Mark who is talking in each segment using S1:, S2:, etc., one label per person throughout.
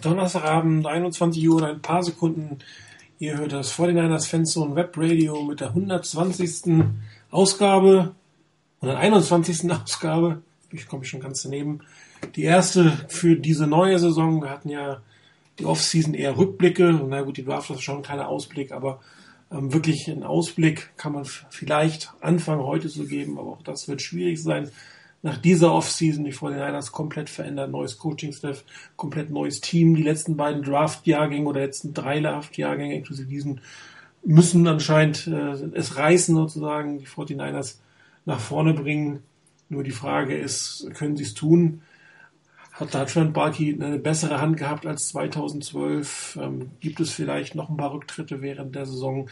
S1: Donnerstagabend, 21 Uhr und ein paar Sekunden. Ihr hört das 49ers Fanzone Web Radio mit der 120. Ausgabe und der 21. Ausgabe. Ich komme schon ganz daneben. Die erste für diese neue Saison. Wir hatten ja die Offseason eher Rückblicke. Na gut, die Draft ist schon ein kleiner Ausblick, aber ähm, wirklich einen Ausblick kann man vielleicht anfangen heute zu geben, aber auch das wird schwierig sein nach dieser Offseason die 49ers komplett verändert, neues Coaching-Staff, komplett neues Team. Die letzten beiden Draft-Jahrgänge oder letzten drei Draft-Jahrgänge inklusive diesen müssen anscheinend äh, es reißen sozusagen, die 49ers nach vorne bringen. Nur die Frage ist, können sie es tun? Hat da Trent Balky eine bessere Hand gehabt als 2012? Ähm, gibt es vielleicht noch ein paar Rücktritte während der Saison?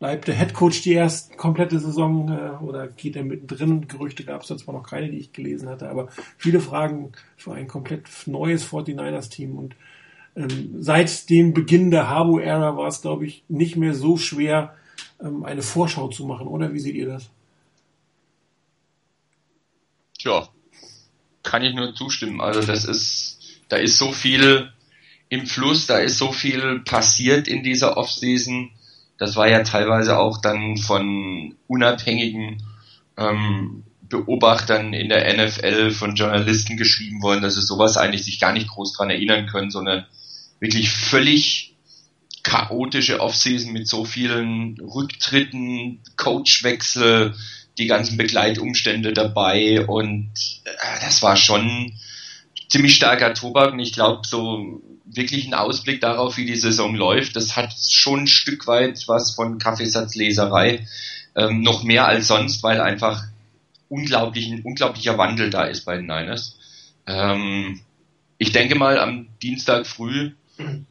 S1: Bleibt der Head Coach die erste komplette Saison äh, oder geht er mittendrin? Gerüchte gab es da zwar noch keine, die ich gelesen hatte, aber viele Fragen für ein komplett neues 49ers-Team. Und ähm, seit dem Beginn der Harbo-Ära war es, glaube ich, nicht mehr so schwer, ähm, eine Vorschau zu machen, oder? Wie seht ihr das?
S2: Ja, kann ich nur zustimmen. Also das ist, da ist so viel im Fluss, da ist so viel passiert in dieser Offseason das war ja teilweise auch dann von unabhängigen ähm, Beobachtern in der NFL von Journalisten geschrieben worden, dass sie sowas eigentlich sich gar nicht groß dran erinnern können, sondern wirklich völlig chaotische Offseason mit so vielen Rücktritten, Coachwechsel, die ganzen Begleitumstände dabei und äh, das war schon ziemlich starker Tobak. Und ich glaube so wirklich einen Ausblick darauf, wie die Saison läuft. Das hat schon ein Stück weit was von Kaffeesatzleserei, ähm, noch mehr als sonst, weil einfach unglaublich, ein unglaublicher Wandel da ist bei den Niners. Ähm, ich denke mal, am Dienstag früh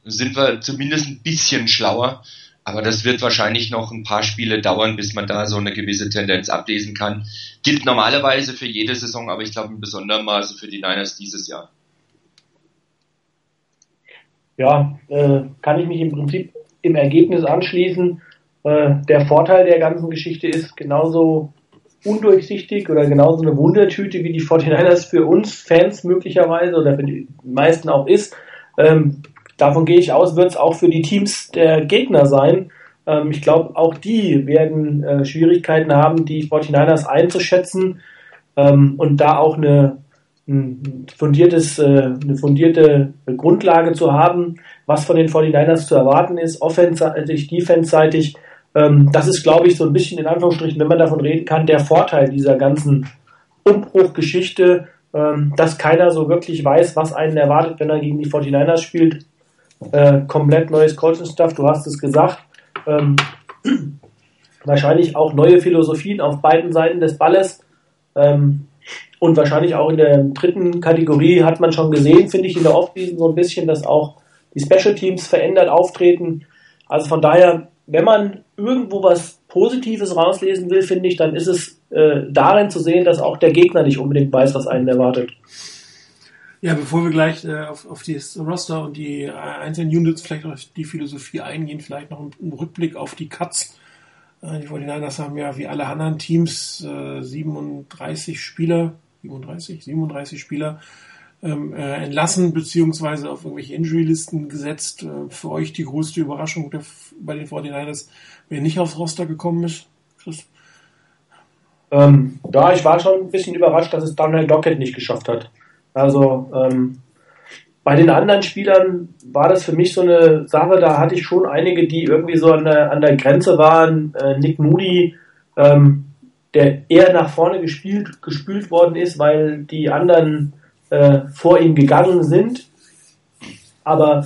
S2: sind wir zumindest ein bisschen schlauer, aber das wird wahrscheinlich noch ein paar Spiele dauern, bis man da so eine gewisse Tendenz ablesen kann. Gilt normalerweise für jede Saison, aber ich glaube in besonderem Maße für die Niners dieses Jahr
S3: ja, äh, kann ich mich im Prinzip im Ergebnis anschließen. Äh, der Vorteil der ganzen Geschichte ist genauso undurchsichtig oder genauso eine Wundertüte wie die 49ers für uns Fans möglicherweise oder für die meisten auch ist. Ähm, davon gehe ich aus, wird es auch für die Teams der Gegner sein. Ähm, ich glaube, auch die werden äh, Schwierigkeiten haben, die 49ers einzuschätzen ähm, und da auch eine ein fundiertes, äh, eine fundierte Grundlage zu haben, was von den 49ers zu erwarten ist, offenseitig, defense-seitig. Ähm, das ist, glaube ich, so ein bisschen in Anführungsstrichen, wenn man davon reden kann, der Vorteil dieser ganzen Umbruchgeschichte, ähm, dass keiner so wirklich weiß, was einen erwartet, wenn er gegen die 49ers spielt. Äh, komplett neues Coaching-Stuff, du hast es gesagt. Ähm, wahrscheinlich auch neue Philosophien auf beiden Seiten des Balles. Und wahrscheinlich auch in der dritten Kategorie hat man schon gesehen, finde ich, in der Offseason so ein bisschen, dass auch die Special Teams verändert auftreten. Also von daher, wenn man irgendwo was Positives rauslesen will, finde ich, dann ist es äh, darin zu sehen, dass auch der Gegner nicht unbedingt weiß, was einen erwartet.
S1: Ja, bevor wir gleich äh, auf, auf das Roster und die einzelnen Units vielleicht auf die Philosophie eingehen, vielleicht noch ein, Rückblick auf die Cuts. Äh, die 49ers haben ja wie alle anderen Teams äh, 37 Spieler 37, 37 Spieler ähm, äh, entlassen beziehungsweise auf irgendwelche Injury-Listen gesetzt. Äh, für euch die größte Überraschung bei den 49ers, wer nicht aufs Roster gekommen ist, Chris?
S3: Ähm, ja, ich war schon ein bisschen überrascht, dass es Daniel Dockett nicht geschafft hat. Also ähm, bei den anderen Spielern war das für mich so eine Sache, da hatte ich schon einige, die irgendwie so an der, an der Grenze waren. Äh, Nick Moody, ähm, der eher nach vorne gespielt, gespült worden ist, weil die anderen äh, vor ihm gegangen sind. Aber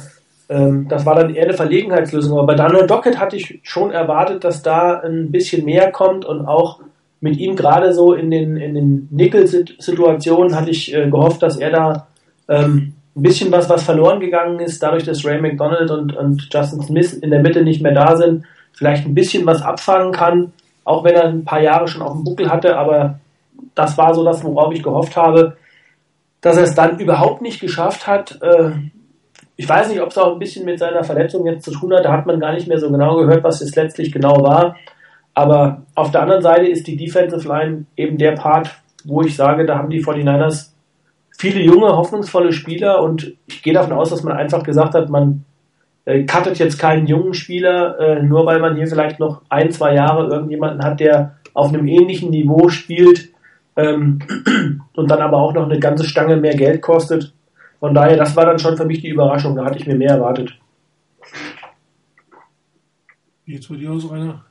S3: ähm, das war dann eher eine Verlegenheitslösung. Aber bei Daniel Dockett hatte ich schon erwartet, dass da ein bisschen mehr kommt und auch mit ihm gerade so in den, in den Nickel-Situationen hatte ich äh, gehofft, dass er da ähm, ein bisschen was, was verloren gegangen ist, dadurch, dass Ray McDonald und, und Justin Smith in der Mitte nicht mehr da sind, vielleicht ein bisschen was abfangen kann auch wenn er ein paar Jahre schon auf dem Buckel hatte, aber das war so das, worauf ich gehofft habe, dass er es dann überhaupt nicht geschafft hat. Äh, ich weiß nicht, ob es auch ein bisschen mit seiner Verletzung jetzt zu tun hat, da hat man gar nicht mehr so genau gehört, was es letztlich genau war. Aber auf der anderen Seite ist die Defensive Line eben der Part, wo ich sage, da haben die 49ers viele junge, hoffnungsvolle Spieler und ich gehe davon aus, dass man einfach gesagt hat, man äh, cuttet jetzt keinen jungen Spieler, äh, nur weil man hier vielleicht noch ein, zwei Jahre irgendjemanden hat, der auf einem ähnlichen Niveau spielt ähm, und dann aber auch noch eine ganze Stange mehr Geld kostet. Von daher, das war dann schon für mich die Überraschung, da hatte ich mir mehr erwartet.
S1: Wie jetzt bei dir aus, Rainer?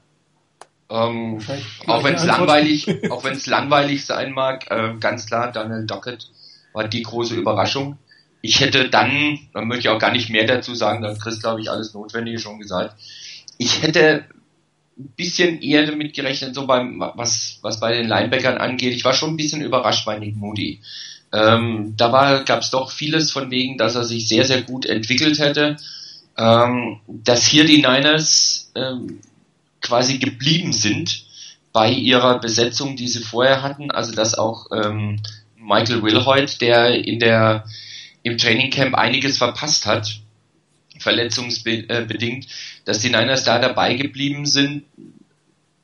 S2: Ähm, auch wenn es langweilig, auch wenn es langweilig sein mag, äh, ganz klar, Daniel Dockett war die große Überraschung. Ich hätte dann, dann möchte ich auch gar nicht mehr dazu sagen, dann Chris, glaube ich, alles Notwendige schon gesagt. Ich hätte ein bisschen eher damit gerechnet, so beim, was, was bei den Linebackern angeht. Ich war schon ein bisschen überrascht bei Nick Moody. Ähm, da gab es doch vieles von wegen, dass er sich sehr, sehr gut entwickelt hätte. Ähm, dass hier die Niners ähm, quasi geblieben sind bei ihrer Besetzung, die sie vorher hatten. Also dass auch ähm, Michael Wilhoit, der in der im Trainingcamp einiges verpasst hat, verletzungsbedingt, dass die Niners da dabei geblieben sind.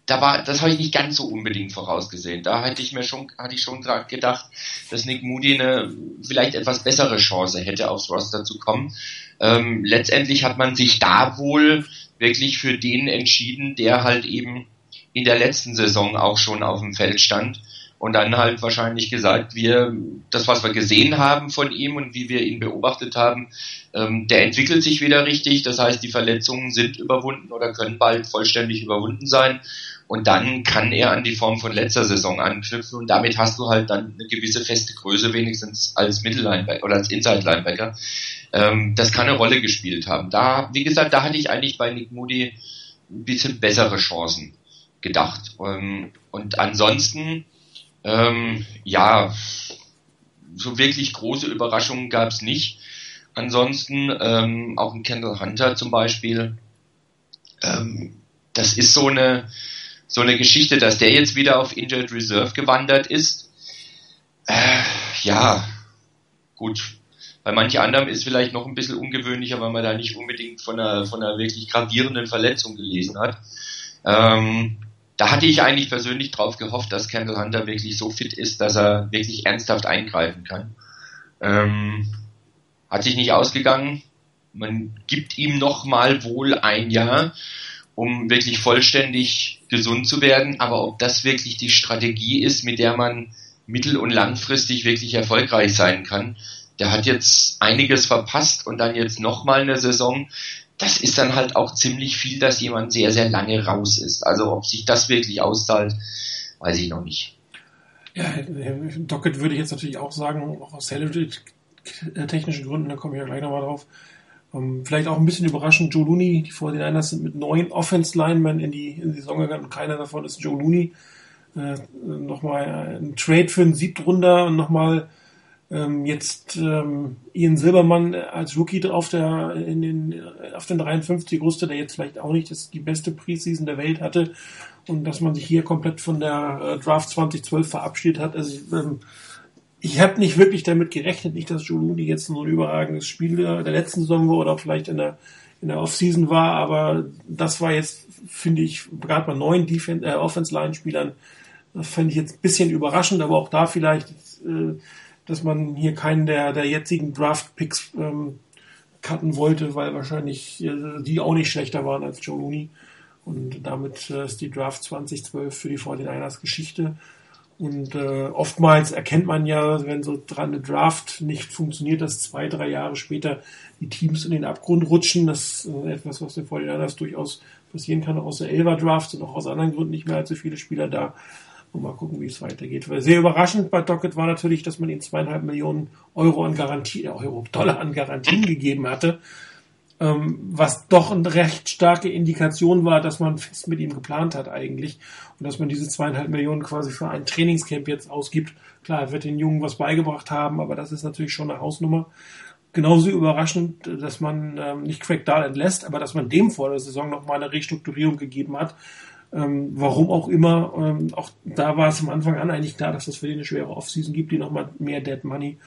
S2: Da war, das habe ich nicht ganz so unbedingt vorausgesehen. Da hatte ich mir schon, hatte ich schon gedacht, dass Nick Moody eine vielleicht etwas bessere Chance hätte, aufs Roster zu kommen. Ähm, letztendlich hat man sich da wohl wirklich für den entschieden, der halt eben in der letzten Saison auch schon auf dem Feld stand und dann halt wahrscheinlich gesagt, wir, das was wir gesehen haben von ihm und wie wir ihn beobachtet haben, ähm, der entwickelt sich wieder richtig. Das heißt, die Verletzungen sind überwunden oder können bald vollständig überwunden sein. Und dann kann er an die Form von letzter Saison anknüpfen und damit hast du halt dann eine gewisse feste Größe wenigstens als Mittellinebacker oder als Inside-Linebacker. Ähm, das kann eine Rolle gespielt haben. Da, wie gesagt, da hatte ich eigentlich bei Nick Moody ein bisschen bessere Chancen gedacht. Ähm, und ansonsten ähm, ja, so wirklich große Überraschungen gab es nicht. Ansonsten ähm, auch ein Kendall Hunter zum Beispiel. Ähm, das ist so eine so eine Geschichte, dass der jetzt wieder auf Injured Reserve gewandert ist. Äh, ja, gut. Bei manchen anderen ist vielleicht noch ein bisschen ungewöhnlicher, weil man da nicht unbedingt von einer, von einer wirklich gravierenden Verletzung gelesen hat. Ähm, da hatte ich eigentlich persönlich drauf gehofft, dass Kendall Hunter wirklich so fit ist, dass er wirklich ernsthaft eingreifen kann. Ähm, hat sich nicht ausgegangen. Man gibt ihm noch mal wohl ein Jahr, um wirklich vollständig gesund zu werden. Aber ob das wirklich die Strategie ist, mit der man mittel- und langfristig wirklich erfolgreich sein kann, der hat jetzt einiges verpasst und dann jetzt noch mal eine Saison das ist dann halt auch ziemlich viel, dass jemand sehr, sehr lange raus ist. Also ob sich das wirklich auszahlt, weiß ich noch nicht.
S1: Ja, Docket würde ich jetzt natürlich auch sagen, auch aus technischen Gründen, da komme ich ja gleich nochmal drauf. Ähm, vielleicht auch ein bisschen überraschend, Joe Looney, die 49ers sind mit neun Offense-Linemen in die, in die Saison gegangen und keiner davon ist Joe Looney. Äh, nochmal ein Trade für einen Siebtrunder und nochmal ähm, jetzt ähm, Ian Silbermann als Rookie auf der in den auf den 53 wusste, der jetzt vielleicht auch nicht das, die beste Preseason der Welt hatte und dass man sich hier komplett von der äh, Draft 2012 verabschiedet hat. Also ich, ähm, ich habe nicht wirklich damit gerechnet, nicht dass Looney jetzt so ein überragendes Spiel der letzten Saison war oder vielleicht in der in der Offseason war, aber das war jetzt, finde ich, gerade bei neuen Defense, äh, Offense-Line-Spielern, das fände ich jetzt ein bisschen überraschend, aber auch da vielleicht äh, dass man hier keinen der, der jetzigen Draft-Picks ähm, cutten wollte, weil wahrscheinlich äh, die auch nicht schlechter waren als Joe Looney. Und damit äh, ist die Draft 2012 für die 49ers Geschichte. Und äh, oftmals erkennt man ja, wenn so dran eine Draft nicht funktioniert, dass zwei, drei Jahre später die Teams in den Abgrund rutschen. Das ist äh, etwas, was den 49ers durchaus passieren kann, auch aus der Elver Draft sind auch aus anderen Gründen nicht mehr allzu viele Spieler da. Und mal gucken, wie es weitergeht. Weil sehr überraschend bei Docket war natürlich, dass man ihm zweieinhalb Millionen Euro an Garantie, äh, Euro, Dollar an Garantien gegeben hatte. Ähm, was doch eine recht starke Indikation war, dass man fest mit ihm geplant hat eigentlich. Und dass man diese zweieinhalb Millionen quasi für ein Trainingscamp jetzt ausgibt. Klar, er wird den Jungen was beigebracht haben, aber das ist natürlich schon eine Hausnummer. Genauso überraschend, dass man ähm, nicht Craig Dahl entlässt, aber dass man dem vor der Saison nochmal eine Restrukturierung gegeben hat ähm, warum auch immer, ähm, auch da war es am Anfang an eigentlich klar, dass es für den eine schwere Offseason gibt, die nochmal mehr Dead Money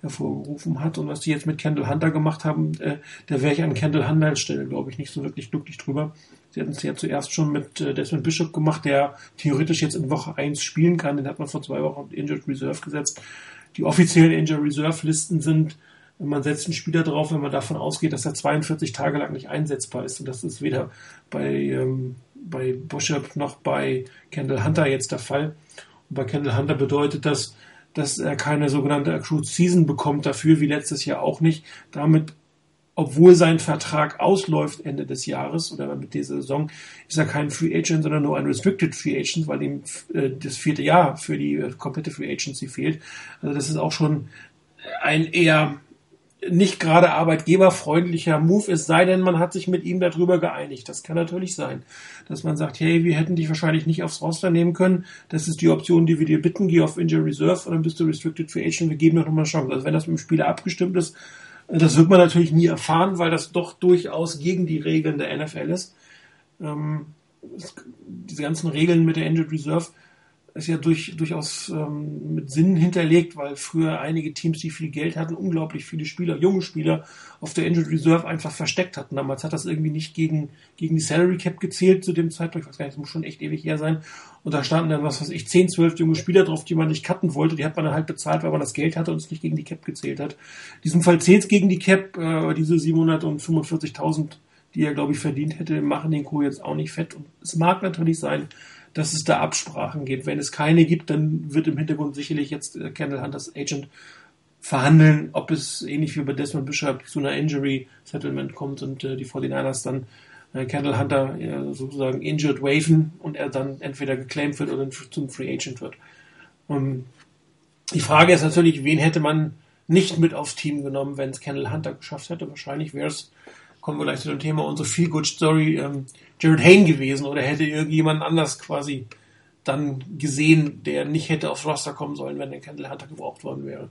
S1: hervorgerufen hat. Und was die jetzt mit Kendall Hunter gemacht haben, äh, da wäre ich an Kendall Hunter Stelle, glaube ich, nicht so wirklich glücklich drüber. Sie hatten es ja zuerst schon mit äh, Desmond Bishop gemacht, der theoretisch jetzt in Woche 1 spielen kann. Den hat man vor zwei Wochen Injured Reserve gesetzt. die offiziellen Injury Reserve Listen sind. Man setzt einen Spieler drauf, wenn man davon ausgeht, dass er 42 Tage lang nicht einsetzbar ist. Und das ist weder bei, ähm, bei Bishop noch bei Kendall Hunter jetzt der Fall. Und bei Kendall Hunter bedeutet das, dass er keine sogenannte Accrued Season bekommt dafür, wie letztes Jahr auch nicht. Damit obwohl sein Vertrag ausläuft Ende des Jahres oder mit dieser Saison, ist er kein Free Agent, sondern nur ein Restricted Free Agent, weil ihm äh, das vierte Jahr für die komplette Free Agency fehlt. Also das ist auch schon ein eher nicht gerade arbeitgeberfreundlicher Move, es sei denn, man hat sich mit ihm darüber geeinigt. Das kann natürlich sein, dass man sagt, hey, wir hätten dich wahrscheinlich nicht aufs Roster nehmen können. Das ist die Option, die wir dir bitten. Geh auf Injury Reserve und dann bist du Restricted Free Agent. Wir geben dir nochmal eine Chance. Also wenn das mit dem Spieler abgestimmt ist, das wird man natürlich nie erfahren, weil das doch durchaus gegen die Regeln der NFL ist. Ähm, diese ganzen Regeln mit der Injured Reserve ist ja durch, durchaus ähm, mit Sinn hinterlegt, weil früher einige Teams, die viel Geld hatten, unglaublich viele Spieler, junge Spieler auf der Injured Reserve einfach versteckt hatten. Damals hat das irgendwie nicht gegen, gegen die Salary Cap gezählt zu dem Zeitpunkt. Ich weiß gar nicht, das muss schon echt ewig her sein. Und da standen dann, was weiß ich, 10, 12 junge Spieler drauf, die man nicht cutten wollte. Die hat man dann halt bezahlt, weil man das Geld hatte und es nicht gegen die Cap gezählt hat. In diesem Fall zählt es gegen die Cap, äh, diese 745.000, die er, glaube ich, verdient hätte, machen den Co. jetzt auch nicht fett. Und es mag natürlich sein, dass es da Absprachen gibt. Wenn es keine gibt, dann wird im Hintergrund sicherlich jetzt äh, Kendall Hunters Agent verhandeln, ob es ähnlich wie bei Desmond Bishop zu einer Injury Settlement kommt und äh, die 49ers dann äh, Kendall Hunter äh, sozusagen injured waven und er dann entweder geclaimed wird oder zum Free Agent wird. Um, die Frage ist natürlich, wen hätte man nicht mit aufs Team genommen, wenn es Kendall Hunter geschafft hätte? Wahrscheinlich wäre es, kommen wir gleich zu dem Thema, unsere Feel Good Story, ähm, Jared Hayne gewesen oder hätte irgendjemand anders quasi dann gesehen, der nicht hätte aufs Roster kommen sollen, wenn der Kendall Hunter gebraucht worden wäre.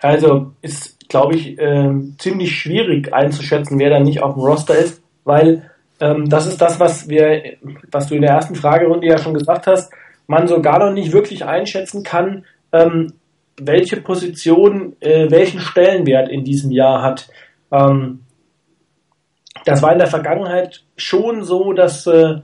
S3: Also ist, glaube ich, äh, ziemlich schwierig einzuschätzen, wer da nicht auf dem Roster ist, weil ähm, das ist das, was wir, was du in der ersten Fragerunde ja schon gesagt hast, man sogar noch nicht wirklich einschätzen kann, ähm, welche Position äh, welchen Stellenwert in diesem Jahr hat. Ähm, das war in der Vergangenheit schon so, dass äh,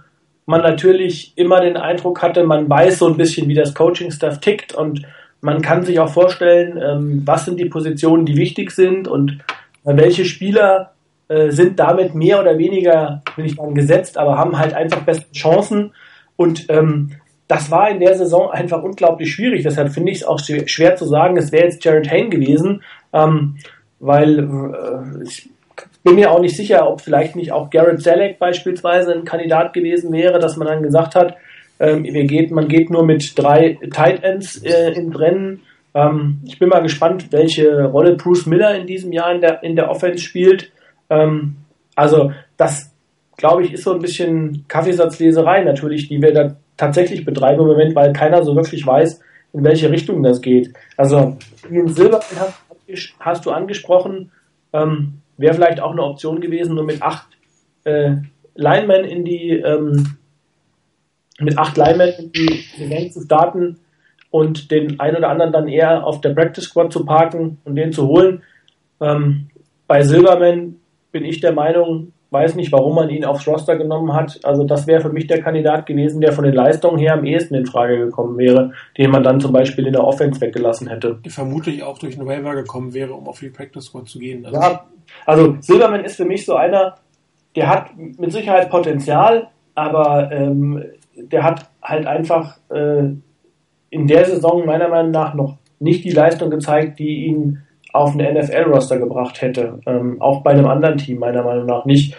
S3: man natürlich immer den Eindruck hatte, man weiß so ein bisschen, wie das Coaching-Staff tickt und man kann sich auch vorstellen, ähm, was sind die Positionen, die wichtig sind und äh, welche Spieler äh, sind damit mehr oder weniger, will ich sagen, gesetzt, aber haben halt einfach beste Chancen. Und ähm, das war in der Saison einfach unglaublich schwierig. Deshalb finde ich es auch schwer zu sagen, es wäre jetzt Jared Hayne gewesen, ähm, weil äh, ich bin mir auch nicht sicher, ob vielleicht nicht auch Garrett Selleck beispielsweise ein Kandidat gewesen wäre, dass man dann gesagt hat, ähm, geht, man geht nur mit drei Tight Ends äh, ins Rennen. Ähm, ich bin mal gespannt, welche Rolle Bruce Miller in diesem Jahr in der, in der Offense spielt. Ähm, also das, glaube ich, ist so ein bisschen Kaffeesatzleserei natürlich, die wir da tatsächlich betreiben im Moment, weil keiner so wirklich weiß, in welche Richtung das geht. Also Ian Silver hast, hast du angesprochen. Ähm, Wäre vielleicht auch eine Option gewesen, nur mit acht äh, Linemen in die ähm, mit acht Linemen in die Saison zu starten und den einen oder anderen dann eher auf der Practice Squad zu parken und den zu holen. Ähm, bei Silverman bin ich der Meinung, weiß nicht, warum man ihn aufs Roster genommen hat. Also das wäre für mich der Kandidat gewesen, der von den Leistungen her am ehesten in Frage gekommen wäre, den man dann zum Beispiel in der Offense weggelassen hätte.
S1: Die vermutlich auch durch einen Waiver gekommen wäre, um auf die Practice Squad zu gehen.
S3: Also ja, also Silverman ist für mich so einer, der hat mit Sicherheit Potenzial, aber ähm, der hat halt einfach äh, in der Saison meiner Meinung nach noch nicht die Leistung gezeigt, die ihn auf eine NFL-Roster gebracht hätte. Ähm, auch bei einem anderen Team meiner Meinung nach nicht.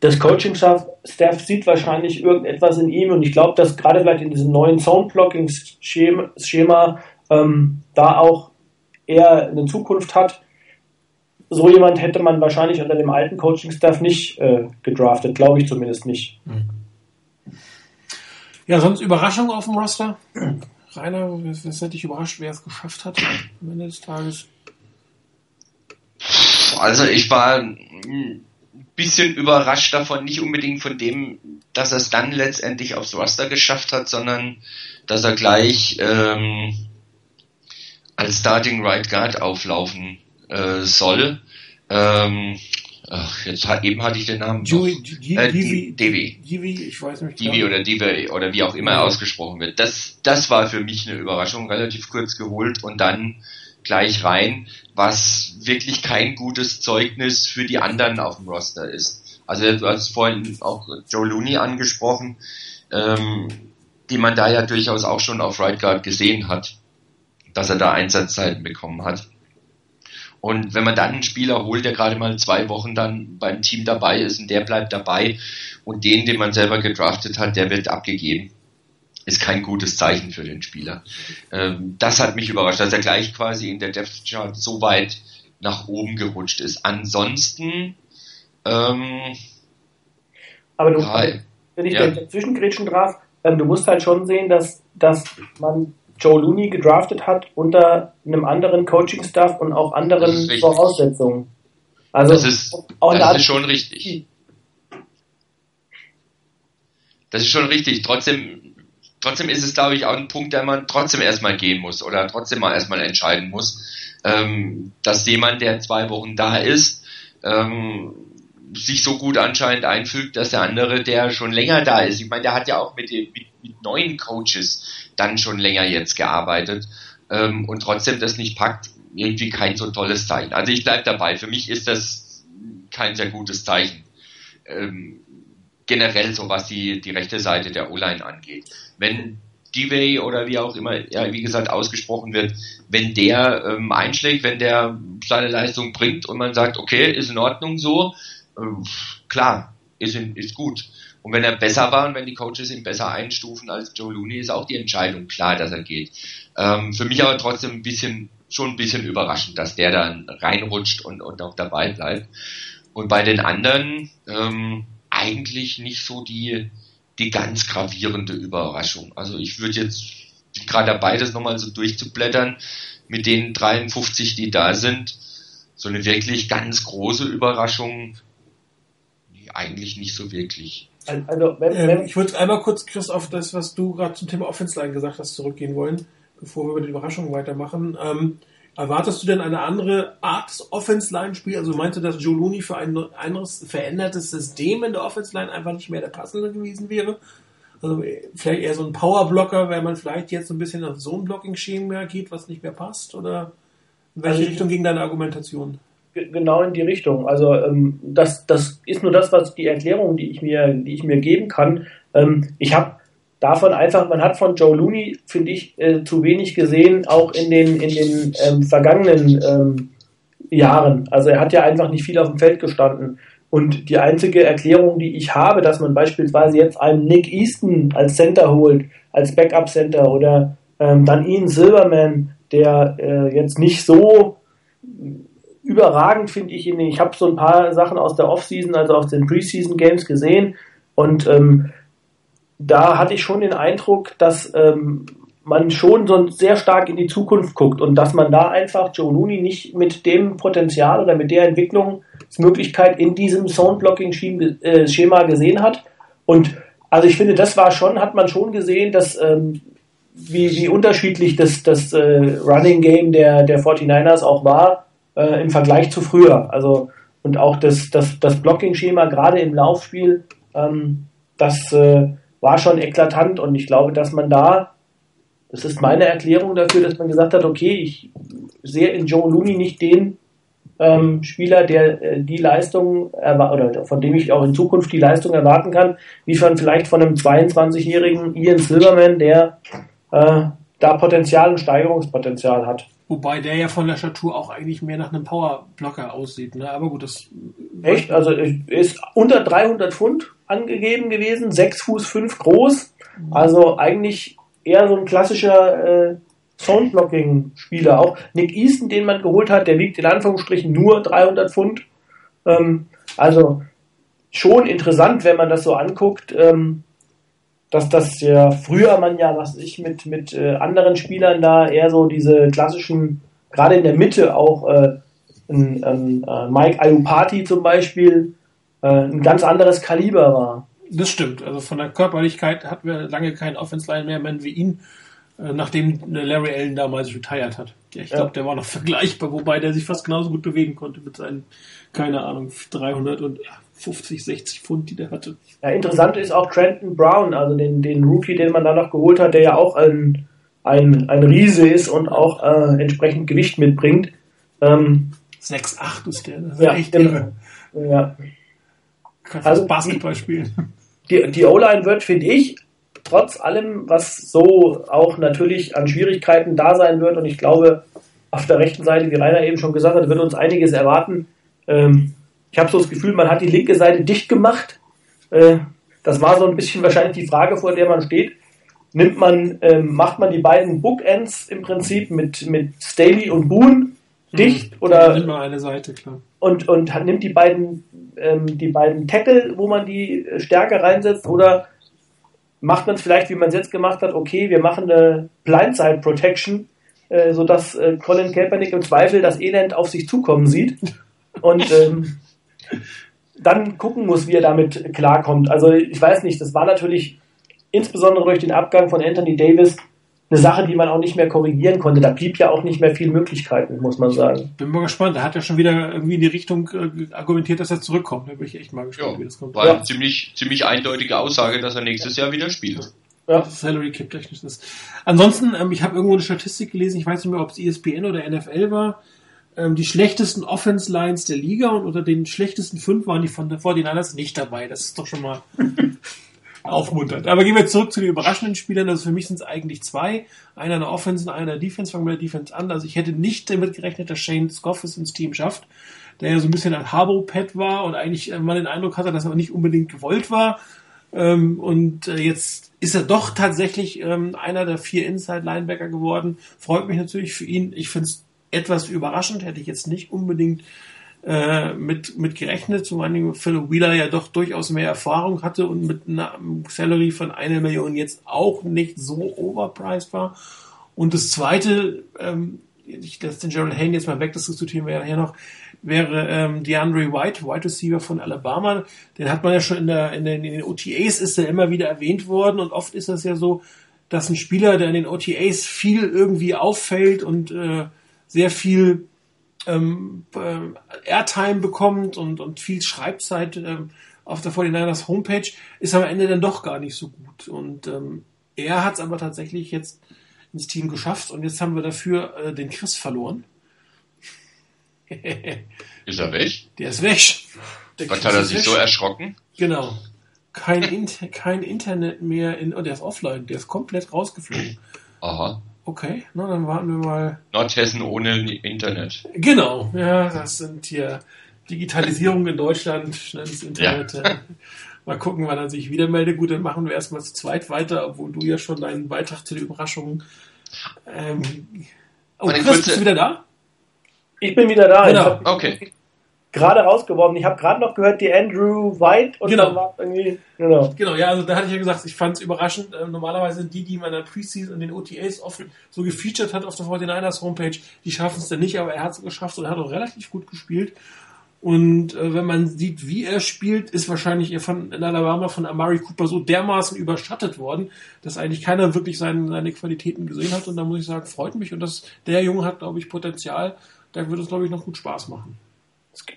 S3: Das Coaching-Staff sieht wahrscheinlich irgendetwas in ihm und ich glaube, dass gerade vielleicht in diesem neuen Zone-Blocking-Schema ähm, da auch er eine Zukunft hat so jemand hätte man wahrscheinlich unter dem alten Coaching-Staff nicht äh, gedraftet, glaube ich zumindest nicht.
S1: Ja, sonst Überraschung auf dem Roster? Rainer, was, hätte dich überrascht, wer es geschafft hat am Ende des Tages?
S2: Also ich war ein bisschen überrascht davon, nicht unbedingt von dem, dass er es dann letztendlich aufs Roster geschafft hat, sondern dass er gleich ähm, als Starting Right Guard auflaufen äh, soll. Ähm, Ach, jetzt hat, eben hatte ich den Namen.
S1: Dewey,
S2: Äh,
S1: Divi,
S2: Divi.
S1: Divi, ich weiß nicht.
S2: Divi oder Divi oder wie auch immer er ausgesprochen wird. Das, das war für mich eine Überraschung, relativ kurz geholt und dann gleich rein, was wirklich kein gutes Zeugnis für die anderen auf dem Roster ist. Also du hast vorhin auch Joe Looney angesprochen, ähm, die man da ja durchaus auch schon auf Right Guard gesehen hat, dass er da Einsatzzeiten bekommen hat. Und wenn man dann einen Spieler holt, der gerade mal zwei Wochen dann beim Team dabei ist und der bleibt dabei und den, den man selber gedraftet hat, der wird abgegeben, ist kein gutes Zeichen für den Spieler. Ähm, das hat mich überrascht, dass er gleich quasi in der Depth Chart so weit nach oben gerutscht ist. Ansonsten, ähm,
S3: Aber du,
S2: ja,
S3: wenn ich
S2: ja.
S3: da zwischengrätschen darf, ähm, du musst halt schon sehen, dass, dass man Joe Looney gedraftet hat unter einem anderen Coaching-Staff und auch anderen. Voraussetzungen. Also
S2: das ist,
S3: auch
S2: das
S3: da-
S2: ist schon richtig. Das ist schon richtig. Trotzdem, trotzdem ist es, glaube ich, auch ein Punkt, der man trotzdem erstmal gehen muss oder trotzdem mal erstmal entscheiden muss, ähm, dass jemand, der zwei Wochen da ist, ähm, sich so gut anscheinend einfügt, dass der andere, der schon länger da ist, ich meine, der hat ja auch mit, mit, mit neuen Coaches dann schon länger jetzt gearbeitet ähm, und trotzdem das nicht packt, irgendwie kein so tolles Zeichen. Also ich bleib dabei. Für mich ist das kein sehr gutes Zeichen. Ähm, generell so was die, die rechte Seite der O-Line angeht. Wenn Dewey oder wie auch immer, ja, wie gesagt, ausgesprochen wird, wenn der ähm, einschlägt, wenn der seine Leistung bringt und man sagt, okay, ist in Ordnung so, klar, ist, ist gut. Und wenn er besser war und wenn die Coaches ihn besser einstufen als Joe Looney, ist auch die Entscheidung klar, dass er geht. Ähm, für mich aber trotzdem ein bisschen, schon ein bisschen überraschend, dass der dann reinrutscht und, und auch dabei bleibt. Und bei den anderen ähm, eigentlich nicht so die, die ganz gravierende Überraschung. Also ich würde jetzt bin gerade dabei, das nochmal so durchzublättern mit den 53, die da sind. So eine wirklich ganz große Überraschung, eigentlich nicht so wirklich.
S3: Also, wenn,
S1: Ähm,
S3: wenn,
S1: ich würde einmal kurz, Chris, auf das, was du gerade zum Thema Offense Line gesagt hast, zurückgehen wollen, bevor wir über die Überraschungen weitermachen. Ähm, erwartest du denn eine andere Art des Offense Line Spiel? Also meinte, dass Joe Looney für ein anderes verändertes System in der Offense Line einfach nicht mehr der passende gewesen wäre? Also äh, vielleicht eher so ein Powerblocker, weil man vielleicht jetzt so ein bisschen auf Zone Blocking Schema geht, was nicht mehr passt? Oder in welche
S3: Also-
S1: Richtung ging deine Argumentation?
S3: Ge- genau in die Richtung. Also ähm, das, das ist nur das, was die Erklärung, die ich mir, die ich mir geben kann. Ähm, ich habe davon einfach, man hat von Joe Looney, finde ich, äh, zu wenig gesehen, auch in den in den ähm, vergangenen ähm, Jahren. Also er hat ja einfach nicht viel auf dem Feld gestanden. Und die einzige Erklärung, die ich habe, dass man beispielsweise jetzt einen Nick Easton als Center holt, als Backup-Center oder ähm, dann Ian Silverman, der äh, jetzt nicht so überragend finde ich ihn. Ich habe so ein paar Sachen aus der Offseason, also aus den Preseason Games gesehen und ähm, da hatte ich schon den Eindruck, dass ähm, man schon so sehr stark in die Zukunft guckt und dass man da einfach Joe Looney nicht mit dem Potenzial oder mit der Entwicklungsmöglichkeit in diesem Sound-Blocking-Schema gesehen hat. Und also ich finde, das war schon, hat man schon gesehen, dass ähm, wie, wie unterschiedlich das, das äh, Running Game der, der 49ers auch war äh, im Vergleich zu früher. Also und auch das, das, das Blocking-Schema gerade im Laufspiel, ähm, das äh, war schon eklatant und ich glaube, dass man da, das ist meine Erklärung dafür, dass man gesagt hat, okay, ich sehe in Joe Looney nicht den ähm, Spieler, der äh, die Leistung oder von dem ich auch in Zukunft die Leistung erwarten kann, wie von vielleicht von einem 22-jährigen Ian Silverman, der äh, da Potenzial und Steigerungspotenzial hat.
S1: Wobei der ja von der Statur auch eigentlich mehr nach einem Powerblocker aussieht. Ne? Aber gut, das
S3: Echt? Also ist unter 300 Pfund angegeben gewesen, 6 Fuß 5 groß. Also eigentlich eher so ein klassischer äh, Soundblocking-Spieler. Auch Nick Easton, den man geholt hat, der wiegt in Anführungsstrichen nur 300 Pfund. Ähm, also schon interessant, wenn man das so anguckt, ähm, dass das ja früher man ja, was ich mit, mit äh, anderen Spielern da eher so diese klassischen, gerade in der Mitte auch äh, ein, ein, äh, Mike Ayupati zum Beispiel äh, ein ganz anderes Kaliber war.
S1: Das stimmt. Also von der Körperlichkeit hatten wir lange keinen Offense-Lineman wie ihn. Äh, nachdem Larry Allen damals retired hat. Ja, ich glaube, ja. der war noch vergleichbar, wobei der sich fast genauso gut bewegen konnte mit seinen, keine Ahnung, 350, 60 Pfund, die der hatte.
S3: Ja, interessant ist auch Trenton Brown, also den, den Rookie, den man da noch geholt hat, der ja auch ein, ein, ein Riese ist und auch äh, entsprechend Gewicht mitbringt.
S1: Ähm, 6'8 ist der, das ist
S3: ja, echt genau. Ja.
S1: Kann also Basketball die, spielen.
S3: Die, die O-Line wird, finde ich, trotz allem, was so auch natürlich an Schwierigkeiten da sein wird, und ich glaube, auf der rechten Seite, wie Rainer eben schon gesagt hat, wird uns einiges erwarten. Ähm, ich habe so das Gefühl, man hat die linke Seite dicht gemacht. Äh, das war so ein bisschen wahrscheinlich die Frage, vor der man steht. Nimmt man, ähm, macht man die beiden Bookends im Prinzip mit, mit Staley und Boone dicht mhm. oder
S1: nimmt man eine Seite klar
S3: und und nimmt die beiden ähm, die beiden Tackle, wo man die Stärke reinsetzt oder macht man es vielleicht, wie man es jetzt gemacht hat, okay, wir machen eine Blindside Protection, äh, sodass äh, Colin Kaepernick im Zweifel das Elend auf sich zukommen sieht und ähm, dann gucken muss, wie er damit klarkommt. Also ich weiß nicht, das war natürlich insbesondere durch den Abgang von Anthony Davis eine Sache, die man auch nicht mehr korrigieren konnte. Da blieb ja auch nicht mehr viel Möglichkeiten, muss man sagen.
S1: Bin mal gespannt. Er hat ja schon wieder irgendwie in die Richtung äh, argumentiert, dass er zurückkommt. Da bin ich echt mal gespannt,
S2: ja, wie das kommt. War ja. eine ziemlich, ziemlich eindeutige Aussage, dass er nächstes Jahr wieder spielt.
S1: Ja. Salary Cap technisch ist. Ansonsten, ähm, ich habe irgendwo eine Statistik gelesen, ich weiß nicht mehr, ob es ESPN oder NFL war. Ähm, die schlechtesten Offense Lines der Liga und unter den schlechtesten fünf waren die von der 49ers nicht dabei. Das ist doch schon mal aufmunternd. Aber gehen wir zurück zu den überraschenden Spielern. Also für mich sind es eigentlich zwei. Einer in der Offense und einer in der Defense. Fangen wir mit der Defense an. Also ich hätte nicht damit gerechnet, dass Shane Scoff es ins Team schafft. Der ja so ein bisschen ein Harbo-Pad war und eigentlich mal den Eindruck hatte, dass er nicht unbedingt gewollt war. Ähm, und äh, jetzt ist er doch tatsächlich ähm, einer der vier Inside-Linebacker geworden. Freut mich natürlich für ihn. Ich finde es etwas überraschend. Hätte ich jetzt nicht unbedingt äh, mit, mit gerechnet, zum einen Philip Wheeler ja doch durchaus mehr Erfahrung hatte und mit einem Salary von einer Million jetzt auch nicht so overpriced war. Und das zweite, ähm, ich lasse den Gerald Hayne jetzt mal weg, das diskutieren wir ja nachher noch, wäre ähm, DeAndre White, Wide Receiver von Alabama. Den hat man ja schon in, der, in, den, in den OTAs ist er immer wieder erwähnt worden und oft ist das ja so, dass ein Spieler, der in den OTAs viel irgendwie auffällt und äh, sehr viel ähm, äh, Airtime bekommt und, und viel Schreibzeit ähm, auf der 49ers Homepage, ist am Ende dann doch gar nicht so gut. Und ähm, er hat es aber tatsächlich jetzt ins Team geschafft und jetzt haben wir dafür äh, den Chris verloren.
S2: ist er weg?
S1: Der ist weg.
S2: Der Was hat er sich so erschrocken?
S1: Genau. Kein, Inter kein Internet mehr in, oh, der ist offline, der ist komplett rausgeflogen.
S2: Aha.
S1: Okay, na, dann warten wir mal.
S2: Nordhessen ohne Internet.
S1: Genau, ja, das sind hier Digitalisierung in Deutschland, schnelles Internet. Ja. Mal gucken, wann er sich wieder meldet. Gut, dann machen wir erstmal zu zweit weiter, obwohl du ja schon deinen Beitrag zu den Überraschungen. Ähm, oh, Chris, bist du wieder da?
S3: Ich bin wieder da.
S2: Genau. Okay
S3: gerade rausgeworfen. Ich habe gerade noch gehört, die Andrew White und
S1: genau. war irgendwie, genau. Genau, ja, also da hatte ich ja gesagt, ich fand es überraschend. Äh, normalerweise sind die, die man in der Preseason und den OTAs oft so gefeatured hat auf der 49ers Homepage, die schaffen es dann nicht, aber er hat es geschafft und er hat auch relativ gut gespielt. Und äh, wenn man sieht, wie er spielt, ist wahrscheinlich er von in Alabama von Amari Cooper so dermaßen überschattet worden, dass eigentlich keiner wirklich seine, seine Qualitäten gesehen hat. Und da muss ich sagen, freut mich. Und das, der Junge hat, glaube ich, Potenzial. Da wird es, glaube ich, noch gut Spaß machen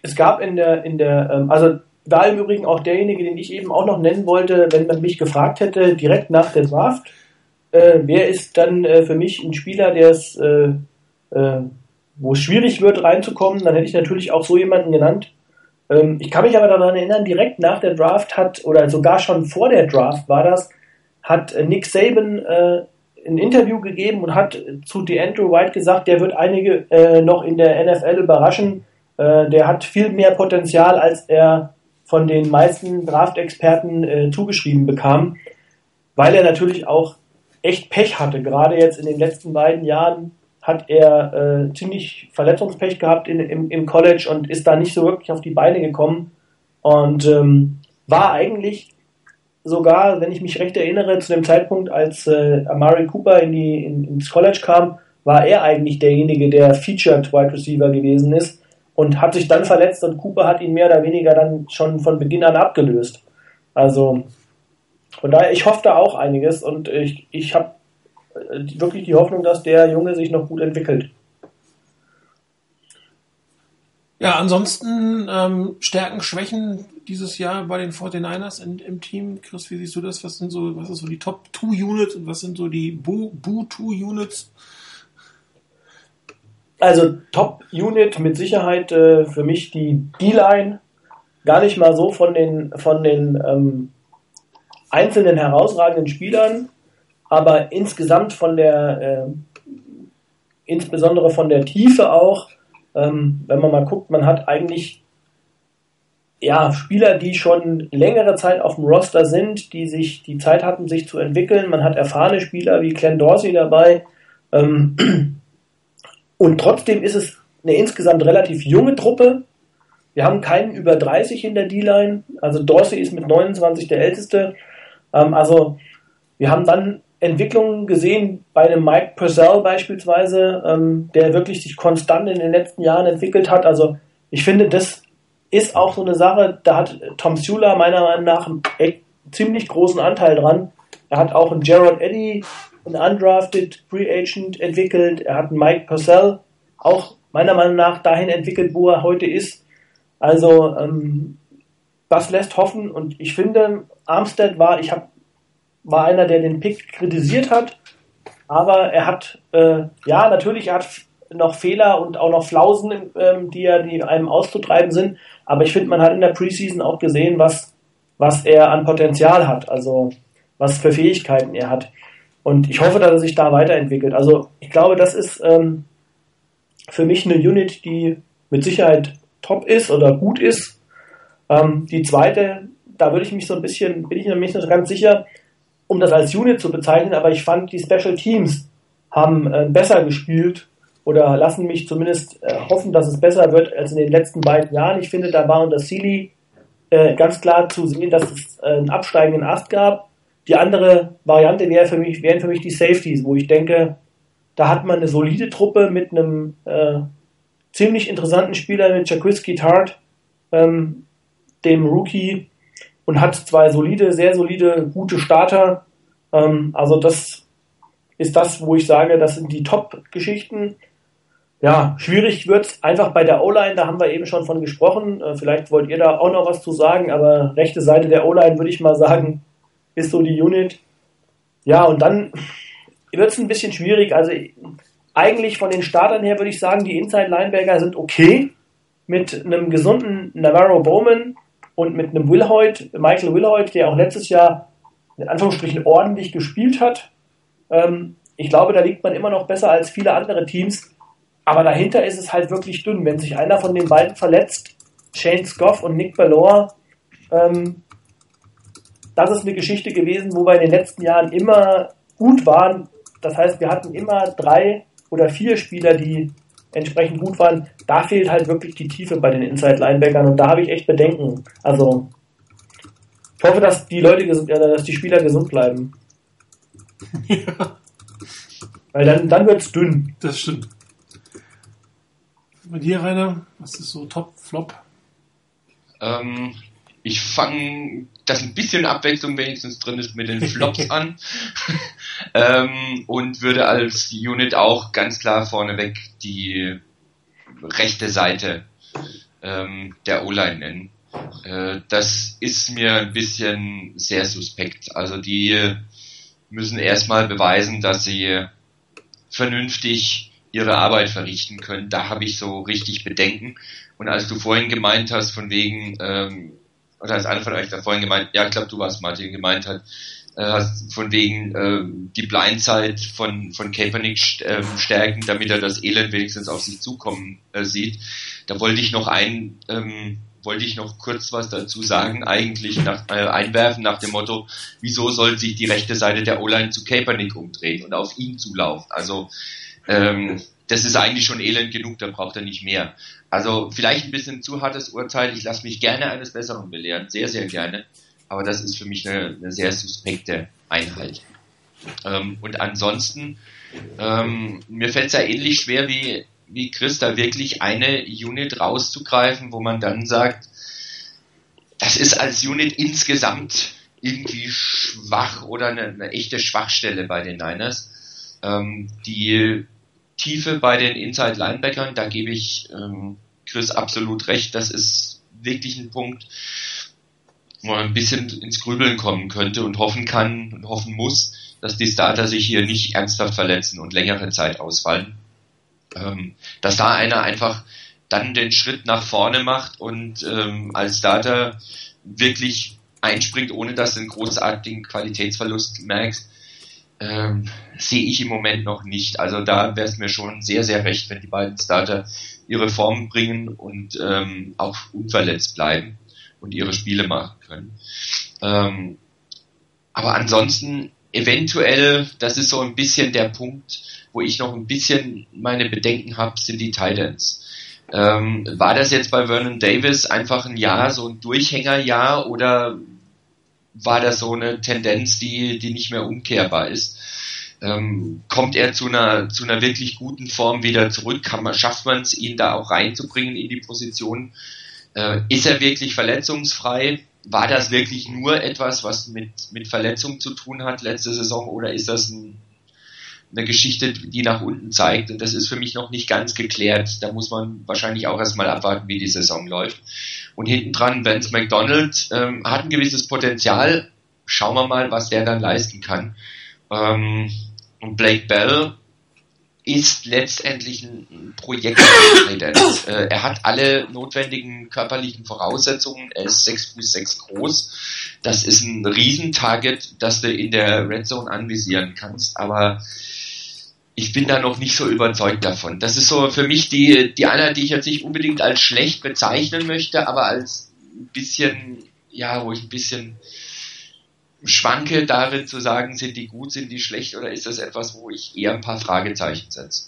S3: es gab in der, in der, ähm, also da im Übrigen auch derjenige, den ich eben auch noch nennen wollte, wenn man mich gefragt hätte, direkt nach der Draft, äh, wer ist dann äh, für mich ein Spieler, der es, äh, äh, wo es schwierig wird reinzukommen, dann hätte ich natürlich auch so jemanden genannt. Ähm, ich kann mich aber daran erinnern, direkt nach der Draft hat, oder sogar schon vor der Draft war das, hat Nick Saban äh, ein Interview gegeben und hat zu DeAndre White gesagt, der wird einige äh, noch in der NFL überraschen, äh, der hat viel mehr Potenzial, als er von den meisten Draft-Experten äh, zugeschrieben bekam, weil er natürlich auch echt Pech hatte. Gerade jetzt in den letzten beiden Jahren hat er äh, ziemlich Verletzungspech gehabt in, im, im College und ist da nicht so wirklich auf die Beine gekommen und ähm, war eigentlich sogar, wenn ich mich recht erinnere, zu dem Zeitpunkt, als äh, Amari Cooper in die, in, ins College kam, war er eigentlich derjenige, der Featured Wide Receiver gewesen ist und hat sich dann verletzt und Cooper hat ihn mehr oder weniger dann schon von Beginn an abgelöst. Also von daher, ich hoffe da auch einiges und ich, ich habe äh, wirklich die Hoffnung, dass der Junge sich noch gut entwickelt.
S1: Ja, ansonsten ähm, Stärken, Schwächen dieses Jahr bei den 49ers in, im Team. Chris, wie siehst du das? Was sind so, was ist so die Top 2 Units und was sind so die Boo 2 Units?
S3: Also Top Unit mit Sicherheit äh, für mich die D-Line. Gar nicht mal so von den von den ähm, einzelnen herausragenden Spielern, aber insgesamt von der äh, insbesondere von der Tiefe auch ähm, wenn man mal guckt, man hat eigentlich ja, Spieler, die schon längere Zeit auf dem Roster sind, die sich die Zeit hatten, sich zu entwickeln. Man hat erfahrene Spieler wie Glenn Dorsey dabei. Ähm, und trotzdem ist es eine insgesamt relativ junge Truppe. Wir haben keinen über 30 in der D-Line. Also Dorsey ist mit 29 der älteste. Ähm, also wir haben dann Entwicklungen gesehen bei einem Mike Purcell beispielsweise, ähm, der wirklich sich konstant in den letzten Jahren entwickelt hat. Also ich finde, das ist auch so eine Sache, da hat Tom Sula meiner Meinung nach einen ziemlich großen Anteil dran. Er hat auch einen Gerard Eddy, einen undrafted Free Agent entwickelt. Er hat einen Mike Purcell auch meiner Meinung nach dahin entwickelt, wo er heute ist. Also ähm, das lässt hoffen und ich finde, Armstead war, ich habe war einer, der den Pick kritisiert hat, aber er hat, äh, ja, natürlich, er hat noch Fehler und auch noch Flausen, ähm, die, er, die einem auszutreiben sind, aber ich finde, man hat in der Preseason auch gesehen, was, was er an Potenzial hat, also was für Fähigkeiten er hat. Und ich hoffe, dass er sich da weiterentwickelt. Also ich glaube, das ist ähm, für mich eine Unit, die mit Sicherheit top ist oder gut ist. Ähm, die zweite, da würde ich mich so ein bisschen, bin ich mir nicht ganz sicher, um das als Unit zu bezeichnen, aber ich fand, die Special Teams haben äh, besser gespielt oder lassen mich zumindest äh, hoffen, dass es besser wird als in den letzten beiden Jahren. Ich finde, da war unter Sealy äh, ganz klar zu sehen, dass es äh, einen absteigenden Ast gab. Die andere Variante wäre für mich, wären für mich die Safeties, wo ich denke, da hat man eine solide Truppe mit einem äh, ziemlich interessanten Spieler mit Jaquiski Tart, ähm, dem Rookie, und hat zwei solide, sehr solide, gute Starter. Ähm, also das ist das, wo ich sage, das sind die Top-Geschichten. Ja, schwierig wird's einfach bei der O-Line, da haben wir eben schon von gesprochen. Äh, vielleicht wollt ihr da auch noch was zu sagen, aber rechte Seite der O-Line würde ich mal sagen, ist so die Unit. Ja, und dann wird's ein bisschen schwierig. Also eigentlich von den Startern her würde ich sagen, die Inside Linebacker sind okay. Mit einem gesunden Navarro Bowman, und mit einem Wilhoit, Michael Wilhoit, der auch letztes Jahr in Anführungsstrichen ordentlich gespielt hat. Ähm, ich glaube, da liegt man immer noch besser als viele andere Teams. Aber dahinter ist es halt wirklich dünn. Wenn sich einer von den beiden verletzt, Shane Scoff und Nick Ballor, ähm, das ist eine Geschichte gewesen, wo wir in den letzten Jahren immer gut waren. Das heißt, wir hatten immer drei oder vier Spieler, die entsprechend gut waren. Da fehlt halt wirklich die Tiefe bei den Inside-Linebackern und da habe ich echt Bedenken. Also ich hoffe, dass die Leute, äh, dass die Spieler gesund bleiben. Ja. Weil dann, dann wird es dünn.
S1: Das stimmt. Bei dir, Rainer, was ist so Top, Flop?
S2: Ähm, ich fange, dass ein bisschen Abwechslung wenigstens drin ist mit den Flops an ähm, und würde als Unit auch ganz klar vorneweg die rechte Seite ähm, der O-Line nennen. Äh, das ist mir ein bisschen sehr suspekt. Also die müssen erstmal beweisen, dass sie vernünftig ihre Arbeit verrichten können. Da habe ich so richtig Bedenken. Und als du vorhin gemeint hast, von wegen, ähm, oder als einer von euch da vorhin gemeint, ja, ich glaube, du warst Martin, gemeint hat, äh, von wegen äh, die Blindzeit von, von Kaepernick äh, stärken, damit er das Elend wenigstens auf sich zukommen äh, sieht. Da wollte ich noch ein, ähm, wollte ich noch kurz was dazu sagen, eigentlich nach, äh, einwerfen nach dem Motto, wieso soll sich die rechte Seite der O-Line zu Kaepernick umdrehen und auf ihn zulaufen? Also ähm, das ist eigentlich schon elend genug, da braucht er nicht mehr. Also vielleicht ein bisschen zu hartes Urteil, ich lasse mich gerne eines Besseren belehren, sehr, sehr gerne. Aber das ist für mich eine, eine sehr suspekte Einheit. Ähm, und ansonsten, ähm, mir fällt es ja ähnlich schwer wie, wie Chris, da wirklich eine Unit rauszugreifen, wo man dann sagt, das ist als Unit insgesamt irgendwie schwach oder eine, eine echte Schwachstelle bei den Niners. Ähm, die Tiefe bei den Inside Linebackern, da gebe ich ähm, Chris absolut recht. Das ist wirklich ein Punkt, wo man ein bisschen ins Grübeln kommen könnte und hoffen kann und hoffen muss, dass die Starter sich hier nicht ernsthaft verletzen und längere Zeit ausfallen. Ähm, dass da einer einfach dann den Schritt nach vorne macht und ähm, als Starter wirklich einspringt, ohne dass du einen großartigen Qualitätsverlust merkst, ähm, sehe ich im Moment noch nicht. Also da wäre es mir schon sehr, sehr recht, wenn die beiden Starter ihre Formen bringen und ähm, auch unverletzt bleiben und ihre Spiele machen können. Ähm, aber ansonsten eventuell, das ist so ein bisschen der Punkt, wo ich noch ein bisschen meine Bedenken habe, sind die Titans. Ähm, war das jetzt bei Vernon Davis einfach ein Jahr, so ein Durchhängerjahr oder war das so eine Tendenz, die, die nicht mehr umkehrbar ist? Ähm, kommt er zu einer, zu einer wirklich guten Form wieder zurück? Kann man, schafft man es, ihn da auch reinzubringen in die Position? Äh, ist er wirklich verletzungsfrei? War das wirklich nur etwas, was mit, mit Verletzung zu tun hat letzte Saison oder ist das ein, eine Geschichte, die nach unten zeigt. Und das ist für mich noch nicht ganz geklärt. Da muss man wahrscheinlich auch erstmal abwarten, wie die Saison läuft. Und hinten dran, Vance McDonald ähm, hat ein gewisses Potenzial. Schauen wir mal, was der dann leisten kann. Ähm, und Blake Bell ist letztendlich ein Projekt. äh, er hat alle notwendigen körperlichen Voraussetzungen. Er ist 6 Fuß 6 groß. Das ist ein Riesentarget, das du in der Red Zone anvisieren kannst. Aber ich bin da noch nicht so überzeugt davon. Das ist so für mich die, die Einheit, die ich jetzt nicht unbedingt als schlecht bezeichnen möchte, aber als ein bisschen, ja, wo ich ein bisschen schwanke darin zu sagen, sind die gut, sind die schlecht oder ist das etwas, wo ich eher ein paar Fragezeichen setze.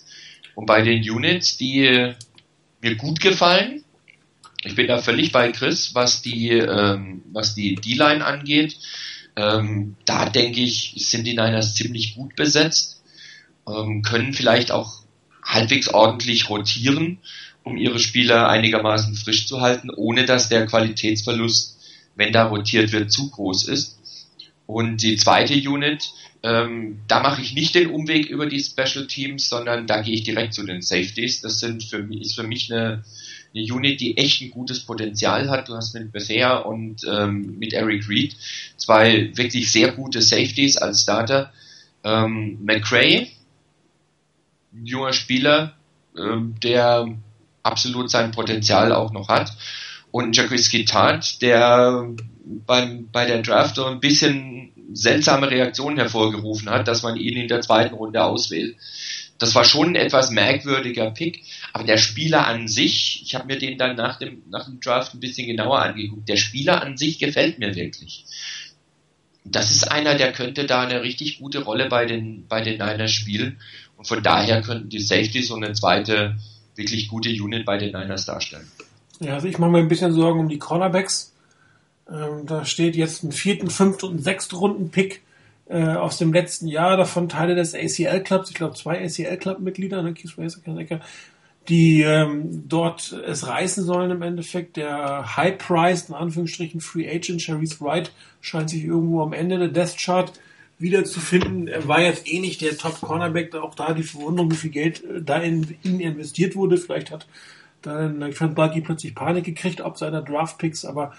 S2: Und bei den Units, die mir gut gefallen, ich bin da völlig bei Chris, was die, ähm, was die D-Line angeht. Ähm, da denke ich, sind die Niners ziemlich gut besetzt ähm, können vielleicht auch halbwegs ordentlich rotieren, um ihre Spieler einigermaßen frisch zu halten, ohne dass der Qualitätsverlust, wenn da rotiert wird, zu groß ist. Und die zweite Unit, ähm, da mache ich nicht den Umweg über die Special Teams, sondern da gehe ich direkt zu den Safeties. Das sind für mich, ist für mich eine, eine Unit, die echt ein gutes Potenzial hat. Du hast mit Bethea und ähm, mit Eric Reed zwei wirklich sehr gute Safeties als Starter. Ähm, McCray, junger Spieler, ähm, der absolut sein Potenzial auch noch hat. Und Jacques Tat, der beim, bei der Draft so ein bisschen seltsame Reaktionen hervorgerufen hat, dass man ihn in der zweiten Runde auswählt. Das war schon ein etwas merkwürdiger Pick, aber der Spieler an sich, ich habe mir den dann nach dem, nach dem Draft ein bisschen genauer angeguckt, der Spieler an sich gefällt mir wirklich. Das ist einer, der könnte da eine richtig gute Rolle bei den, bei den Niners spielen und von daher könnten die Safeties so eine zweite wirklich gute Unit bei den Niners darstellen.
S1: Ja, also ich mache mir ein bisschen Sorgen um die Cornerbacks. Ähm, da steht jetzt ein vierten, fünften und sechsten Runden-Pick äh, aus dem letzten Jahr, davon Teile des ACL-Clubs, ich glaube zwei ACL-Club-Mitglieder, ne, Keith Racer, die ähm, dort es reißen sollen im Endeffekt. Der High-Priced, in Anführungsstrichen, Free Agent, Sharice Wright, scheint sich irgendwo am Ende der Death Chart wiederzufinden. Er war jetzt eh nicht der Top-Cornerback, auch da die Verwunderung, wie viel Geld äh, da in ihn investiert wurde. Vielleicht hat dann Frank Bucky plötzlich Panik gekriegt ob seiner Draft-Picks, aber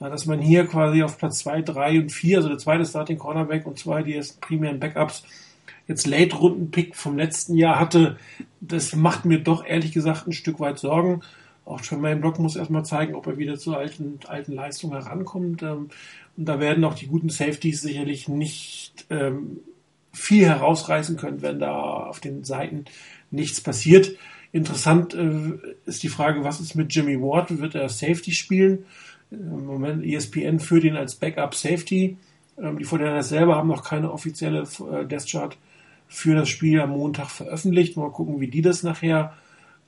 S1: äh, dass man hier quasi auf Platz 2, 3 und 4, also der zweite Starting Cornerback und zwei die ersten primären Backups, jetzt Late-Runden-Pick vom letzten Jahr hatte, das macht mir doch ehrlich gesagt ein Stück weit Sorgen. Auch Jermaine Block muss erstmal zeigen, ob er wieder zu alten, alten Leistungen herankommt. Ähm, und da werden auch die guten Safeties sicherlich nicht ähm, viel herausreißen können, wenn da auf den Seiten nichts passiert. Interessant äh, ist die Frage, was ist mit Jimmy Ward? Wird er Safety spielen? Im Moment ESPN führt ihn als Backup Safety. Ähm, die Fortinanders selber haben noch keine offizielle äh, Death Chart für das Spiel am Montag veröffentlicht. Mal gucken, wie die das nachher,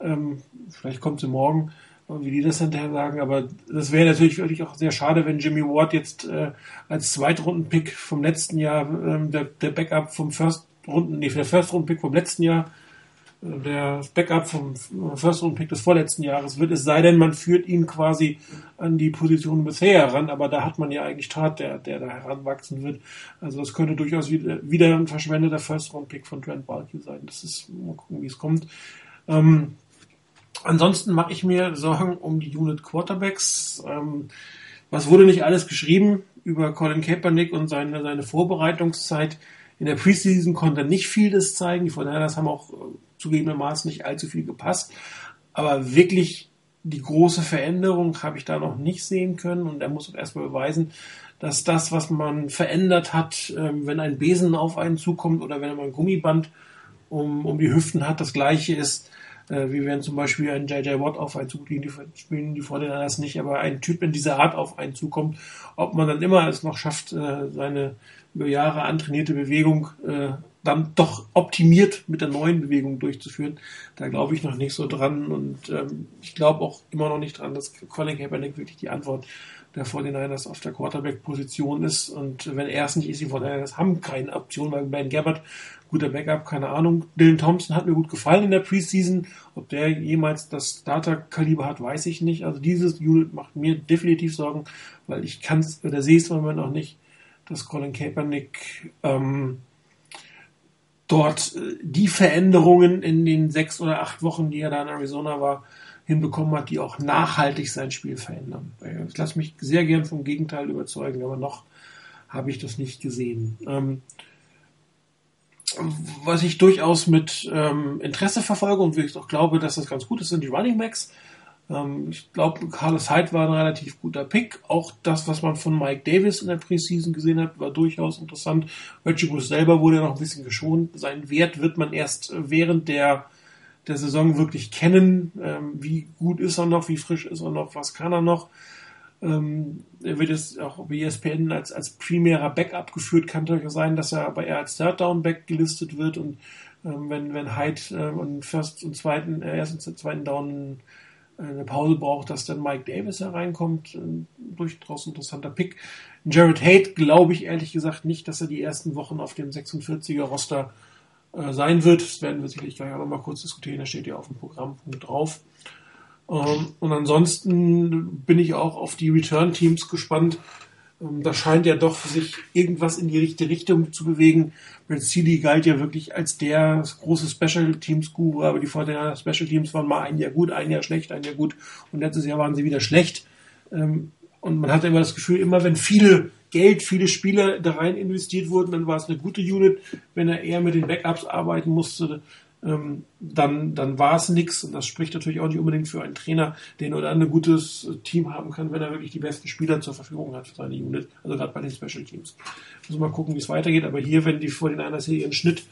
S1: ähm, vielleicht kommt sie morgen, wie die das hinterher sagen. Aber das wäre natürlich wirklich auch sehr schade, wenn Jimmy Ward jetzt äh, als Zweitrunden-Pick vom letzten Jahr, ähm, der, der Backup vom First Runden, nee, der First Runden Pick vom letzten Jahr der Backup vom First Round Pick des vorletzten Jahres wird, es sei denn, man führt ihn quasi an die Position bisher heran, aber da hat man ja eigentlich Tat, der, der da heranwachsen wird. Also das könnte durchaus wieder, wieder ein verschwendeter First Round Pick von Trent Balky sein. Das ist, mal gucken, wie es kommt. Ähm, ansonsten mache ich mir Sorgen um die Unit Quarterbacks. Ähm, was wurde nicht alles geschrieben über Colin Kaepernick und seine, seine Vorbereitungszeit? In der Preseason konnte er nicht vieles zeigen. Die Fortinanders haben auch äh, zugegebenermaßen nicht allzu viel gepasst. Aber wirklich die große Veränderung habe ich da noch nicht sehen können. Und er muss auch erstmal beweisen, dass das, was man verändert hat, ähm, wenn ein Besen auf einen zukommt oder wenn man ein Gummiband um, um die Hüften hat, das gleiche ist, äh, wie wenn zum Beispiel ein JJ Watt auf einen zukommt, die spielen die Fortinanders nicht, aber ein Typ in dieser Art auf einen zukommt, ob man dann immer es noch schafft, äh, seine über Jahre antrainierte Bewegung äh, dann doch optimiert mit der neuen Bewegung durchzuführen. Da glaube ich noch nicht so dran und ähm, ich glaube auch immer noch nicht dran, dass Colin Kaepernick wirklich die Antwort der 49ers auf der Quarterback-Position ist. Und wenn er es nicht ist, die 49ers haben keine Option, weil Ben Gabbard, guter Backup, keine Ahnung. Dylan Thompson hat mir gut gefallen in der Preseason. Ob der jemals das Starter-Kaliber hat, weiß ich nicht. Also dieses Unit macht mir definitiv Sorgen, weil ich kann es oder sehe es im Moment noch nicht, dass Colin Kaepernick ähm, dort äh, die Veränderungen in den sechs oder acht Wochen, die er da in Arizona war, hinbekommen hat, die auch nachhaltig sein Spiel verändern. Ich lasse mich sehr gern vom Gegenteil überzeugen, aber noch habe ich das nicht gesehen. Ähm, was ich durchaus mit ähm, Interesse verfolge und ich auch glaube, dass das ganz gut ist, sind die Running Backs. Ähm, ich glaube, Carlos Hyde war ein relativ guter Pick. Auch das, was man von Mike Davis in der Preseason gesehen hat, war durchaus interessant. Reggie Bush selber wurde noch ein bisschen geschont. Seinen Wert wird man erst während der, der Saison wirklich kennen. Ähm, wie gut ist er noch? Wie frisch ist er noch? Was kann er noch? Ähm, er wird jetzt auch bei ESPN als, als primärer Backup geführt. Kann durchaus sein, dass er aber eher als Third Down Back gelistet wird und ähm, wenn, wenn Hyde äh, und First und zweiten, äh, ersten und zweiten Down eine Pause braucht, dass dann Mike Davis hereinkommt. Ein durchaus interessanter Pick. Jared Haidt glaube ich ehrlich gesagt nicht, dass er die ersten Wochen auf dem 46er Roster äh, sein wird. Das werden wir sicherlich gleich auch nochmal kurz diskutieren. Da steht ja auf dem Programmpunkt drauf. Ähm, und ansonsten bin ich auch auf die Return-Teams gespannt. Ähm, da scheint ja doch sich irgendwas in die richtige Richtung zu bewegen. Brad Seeley galt ja wirklich als der große Special Teams Guru, aber die Vorteile Special Teams waren mal ein Jahr gut, ein Jahr schlecht, ein Jahr gut und letztes Jahr waren sie wieder schlecht. Ähm, und man hatte immer das Gefühl, immer wenn viele Geld, viele Spieler da rein investiert wurden, dann war es eine gute Unit. Wenn er eher mit den Backups arbeiten musste, dann, dann war es nichts. Und das spricht natürlich auch nicht unbedingt für einen Trainer, den oder ein gutes Team haben kann, wenn er wirklich die besten Spieler zur Verfügung hat für seine Unit. Also gerade bei den Special Teams. Muss mal gucken, wie es weitergeht. Aber hier, wenn die vor den einer Serie ihren Schnitt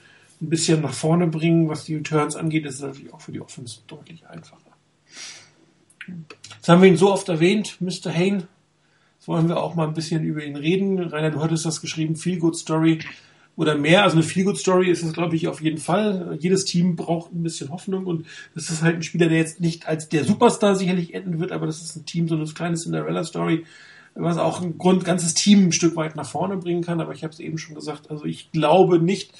S1: ein bisschen nach vorne bringen, was die Returns angeht, ist es natürlich auch für die Offense deutlich einfacher. Jetzt haben wir ihn so oft erwähnt, Mr. Hain. Jetzt wollen wir auch mal ein bisschen über ihn reden. Rainer, du hattest das geschrieben, Feel Good Story oder mehr. Also eine Feel-Good-Story ist es, glaube ich, auf jeden Fall. Jedes Team braucht ein bisschen Hoffnung und das ist halt ein Spieler, der jetzt nicht als der Superstar sicherlich enden wird, aber das ist ein Team, so eine kleine Cinderella-Story, was auch ein Grund, ganzes Team ein Stück weit nach vorne bringen kann. Aber ich habe es eben schon gesagt, also ich glaube nicht,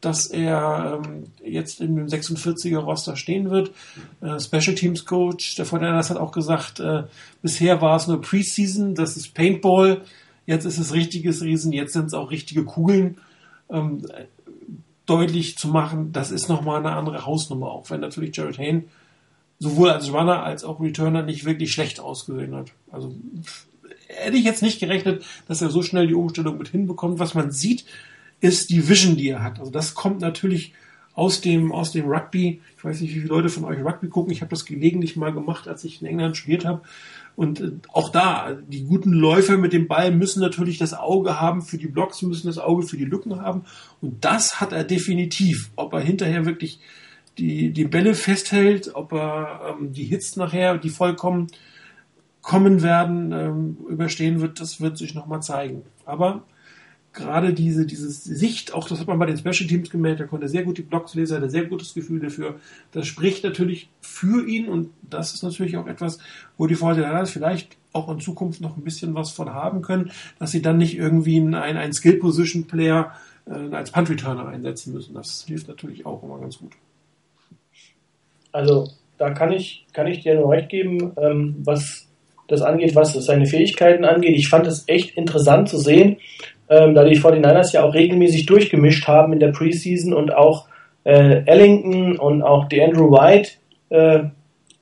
S1: dass er ähm, jetzt in dem 46er Roster stehen wird. Äh, Special Teams Coach, der Fortinanders hat auch gesagt, äh, bisher war es nur Preseason, das ist Paintball, jetzt ist es richtiges Riesen, jetzt sind es auch richtige Kugeln ähm, deutlich zu machen, das ist nochmal eine andere Hausnummer, auch wenn natürlich Jared Hayne sowohl als Runner als auch Returner nicht wirklich schlecht ausgesehen hat. Also hätte ich jetzt nicht gerechnet, dass er so schnell die Umstellung mit hinbekommt. Was man sieht, ist die Vision, die er hat. Also das kommt natürlich aus dem, aus dem Rugby. Ich weiß nicht, wie viele Leute von euch Rugby gucken. Ich habe das gelegentlich mal gemacht, als ich in England studiert habe. Und äh, auch da, die guten Läufer mit dem Ball müssen natürlich das Auge haben für die Blocks, müssen das Auge für die Lücken haben. Und das hat er definitiv. Ob er hinterher wirklich die, die Bälle festhält, ob er ähm, die Hits nachher, die vollkommen kommen werden, ähm, überstehen wird, das wird sich nochmal zeigen. Aber gerade diese, diese Sicht, auch das hat man bei den Special Teams gemerkt, er konnte sehr gut die Blocks lesen, hatte sehr gutes Gefühl dafür. Das spricht natürlich für ihn und das ist natürlich auch etwas, wo die Fortinanders vielleicht auch in Zukunft noch ein bisschen was von haben können, dass sie dann nicht irgendwie einen, einen Skill-Position-Player äh, als Punt-Returner einsetzen müssen. Das hilft natürlich auch immer ganz gut.
S3: Also da kann ich, kann ich dir nur recht geben, ähm, was das angeht, was seine Fähigkeiten angeht. Ich fand es echt interessant zu sehen, ähm, da die 49ers ja auch regelmäßig durchgemischt haben in der Preseason und auch äh, Ellington und auch die Andrew White äh,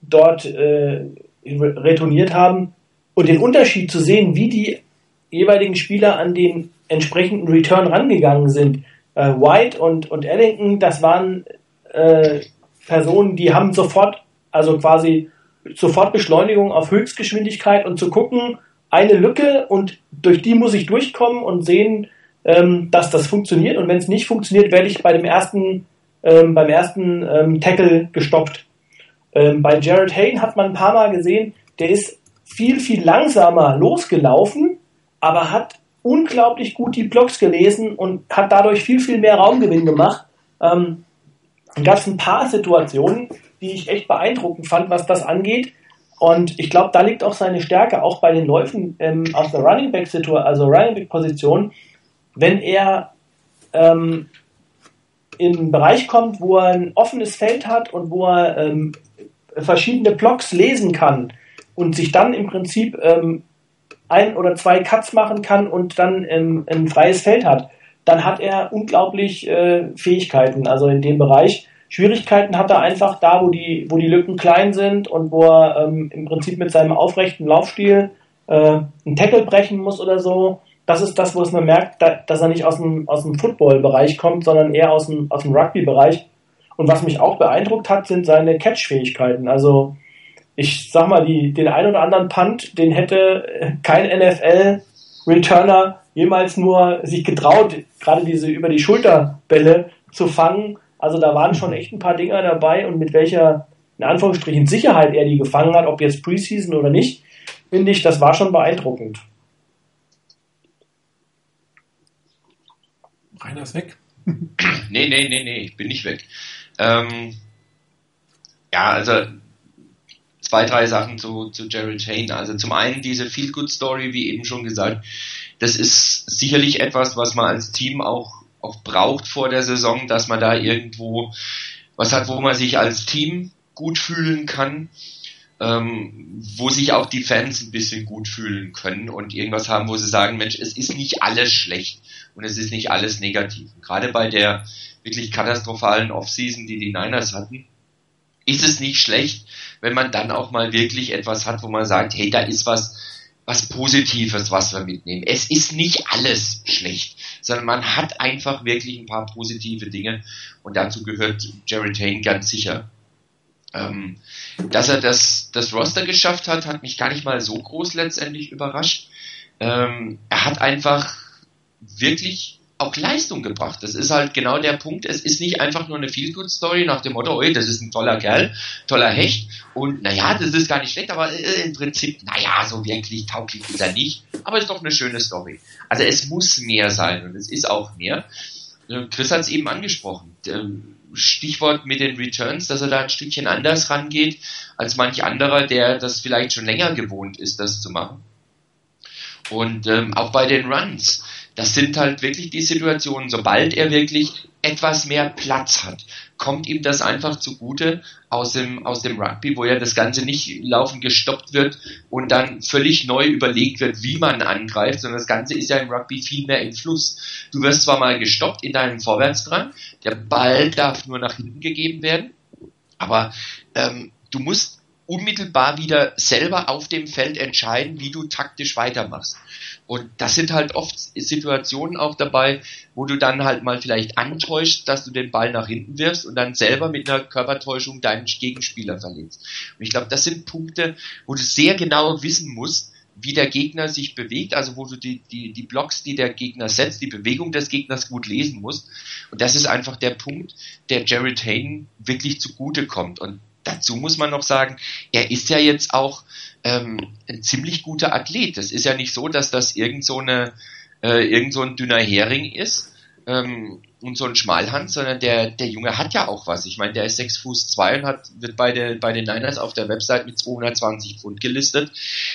S3: dort äh, retourniert haben und den Unterschied zu sehen, wie die jeweiligen Spieler an den entsprechenden Return rangegangen sind. Äh, White und, und Ellington, das waren äh, Personen, die haben sofort, also quasi sofort Beschleunigung auf Höchstgeschwindigkeit und zu gucken, eine Lücke und durch die muss ich durchkommen und sehen, ähm, dass das funktioniert. Und wenn es nicht funktioniert, werde ich bei dem ersten, ähm, beim ersten ähm, Tackle gestoppt. Ähm, bei Jared Hayne hat man ein paar Mal gesehen, der ist viel, viel langsamer losgelaufen, aber hat unglaublich gut die Blocks gelesen und hat dadurch viel, viel mehr Raumgewinn gemacht. Ähm, gab es ein paar Situationen, die ich echt beeindruckend fand, was das angeht. Und ich glaube, da liegt auch seine Stärke, auch bei den Läufen ähm, aus der Running Back Situation, also Running Back Position, wenn er ähm, in einen Bereich kommt, wo er ein offenes Feld hat und wo er ähm, verschiedene Blocks lesen kann und sich dann im Prinzip ähm, ein oder zwei Cuts machen kann und dann ähm, ein freies Feld hat, dann hat er unglaublich äh, Fähigkeiten, also in dem Bereich. Schwierigkeiten hat er einfach da, wo die, wo die Lücken klein sind und wo er ähm, im Prinzip mit seinem aufrechten Laufstil äh, einen Tackle brechen muss oder so. Das ist das, wo es man merkt, da, dass er nicht aus dem, aus dem Football-Bereich kommt, sondern eher aus dem, aus dem Rugby-Bereich. Und was mich auch beeindruckt hat, sind seine Catch-Fähigkeiten. Also ich sag mal, die, den ein oder anderen Punt, den hätte kein NFL-Returner jemals nur sich getraut, gerade diese über die Schulterbälle zu fangen. Also da waren schon echt ein paar Dinger dabei und mit welcher, in Anführungsstrichen, Sicherheit er die gefangen hat, ob jetzt Preseason oder nicht, finde ich, das war schon beeindruckend.
S1: Rainer ist weg.
S2: nee, nee, nee, nee, ich bin nicht weg. Ähm, ja, also zwei, drei Sachen zu, zu Jared Hayne. Also zum einen diese Feel-Good-Story, wie eben schon gesagt, das ist sicherlich etwas, was man als Team auch, auch braucht vor der Saison, dass man da irgendwo was hat, wo man sich als Team gut fühlen kann, ähm, wo sich auch die Fans ein bisschen gut fühlen können und irgendwas haben, wo sie sagen, Mensch, es ist nicht alles schlecht und es ist nicht alles negativ. Und gerade bei der wirklich katastrophalen Offseason, die die Niners hatten, ist es nicht schlecht, wenn man dann auch mal wirklich etwas hat, wo man sagt, hey, da ist was, was Positives, was wir mitnehmen. Es ist nicht alles schlecht, sondern man hat einfach wirklich ein paar positive Dinge und dazu gehört Jared Hayne ganz sicher. Ähm, dass er das, das Roster geschafft hat, hat mich gar nicht mal so groß letztendlich überrascht. Ähm, er hat einfach wirklich auch Leistung gebracht. Das ist halt genau der Punkt. Es ist nicht einfach nur eine Feel-Good-Story nach dem Motto, ey, das ist ein toller Kerl, toller Hecht und naja, das ist gar nicht schlecht, aber äh, im Prinzip, naja, so wirklich tauglich ist er nicht, aber ist doch eine schöne Story. Also es muss mehr sein und es ist auch mehr. Chris hat es eben angesprochen. Ähm, Stichwort mit den Returns, dass er da ein Stückchen anders rangeht als manch anderer, der das vielleicht schon länger gewohnt ist, das zu machen. Und ähm, auch bei den Runs das sind halt wirklich die Situationen, sobald er wirklich etwas mehr Platz hat, kommt ihm das einfach zugute aus dem, aus dem Rugby, wo ja das Ganze nicht laufend gestoppt wird und dann völlig neu überlegt wird, wie man angreift, sondern das Ganze ist ja im Rugby viel mehr im Fluss. Du wirst zwar mal gestoppt in deinem Vorwärtsdrang, der Ball darf nur nach hinten gegeben werden, aber ähm, du musst unmittelbar wieder selber auf dem Feld entscheiden, wie du taktisch weitermachst. Und das sind halt oft Situationen auch dabei, wo du dann halt mal vielleicht antäuschst, dass du den Ball nach hinten wirfst und dann selber mit einer Körpertäuschung deinen Gegenspieler verletzt. Und ich glaube, das sind Punkte, wo du sehr genau wissen musst, wie der Gegner sich bewegt, also wo du die, die, die Blocks, die der Gegner setzt, die Bewegung des Gegners gut lesen musst. Und das ist einfach der Punkt, der Jared Hayden wirklich zugute kommt. Und dazu muss man noch sagen, er ist ja jetzt auch ähm, ein ziemlich guter Athlet. Das ist ja nicht so, dass das irgend so, eine, äh, irgend so ein dünner Hering ist ähm, und so ein Schmalhand, sondern der, der Junge hat ja auch was. Ich meine, der ist 6 Fuß 2 und hat, wird bei, der, bei den Niners auf der Website mit 220 Pfund gelistet.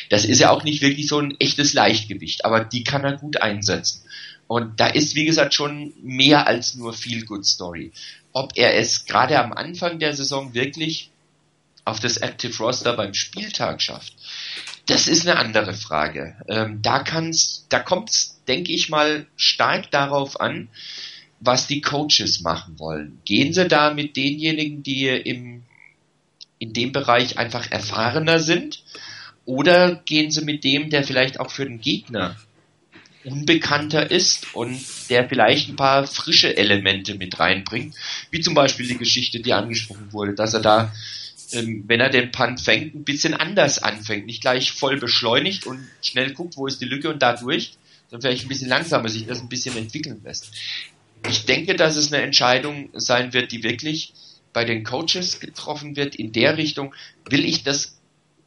S2: Das ist ja auch nicht wirklich so ein echtes Leichtgewicht, aber die kann er gut einsetzen. Und da ist, wie gesagt, schon mehr als nur Feel Good Story. Ob er es gerade am Anfang der Saison wirklich auf das Active Roster beim Spieltag schafft, das ist eine andere Frage. Ähm, da kann's, da kommt's, denke ich mal, stark darauf an, was die Coaches machen wollen. Gehen sie da mit denjenigen, die im, in dem Bereich einfach erfahrener sind, oder gehen sie mit dem, der vielleicht auch für den Gegner unbekannter ist und der vielleicht ein paar frische Elemente mit reinbringt, wie zum Beispiel die Geschichte, die angesprochen wurde, dass er da, ähm, wenn er den Punt fängt, ein bisschen anders anfängt, nicht gleich voll beschleunigt und schnell guckt, wo ist die Lücke und da durch, sondern vielleicht ein bisschen langsamer sich das ein bisschen entwickeln lässt. Ich denke, dass es eine Entscheidung sein wird, die wirklich bei den Coaches getroffen wird, in der Richtung, will ich das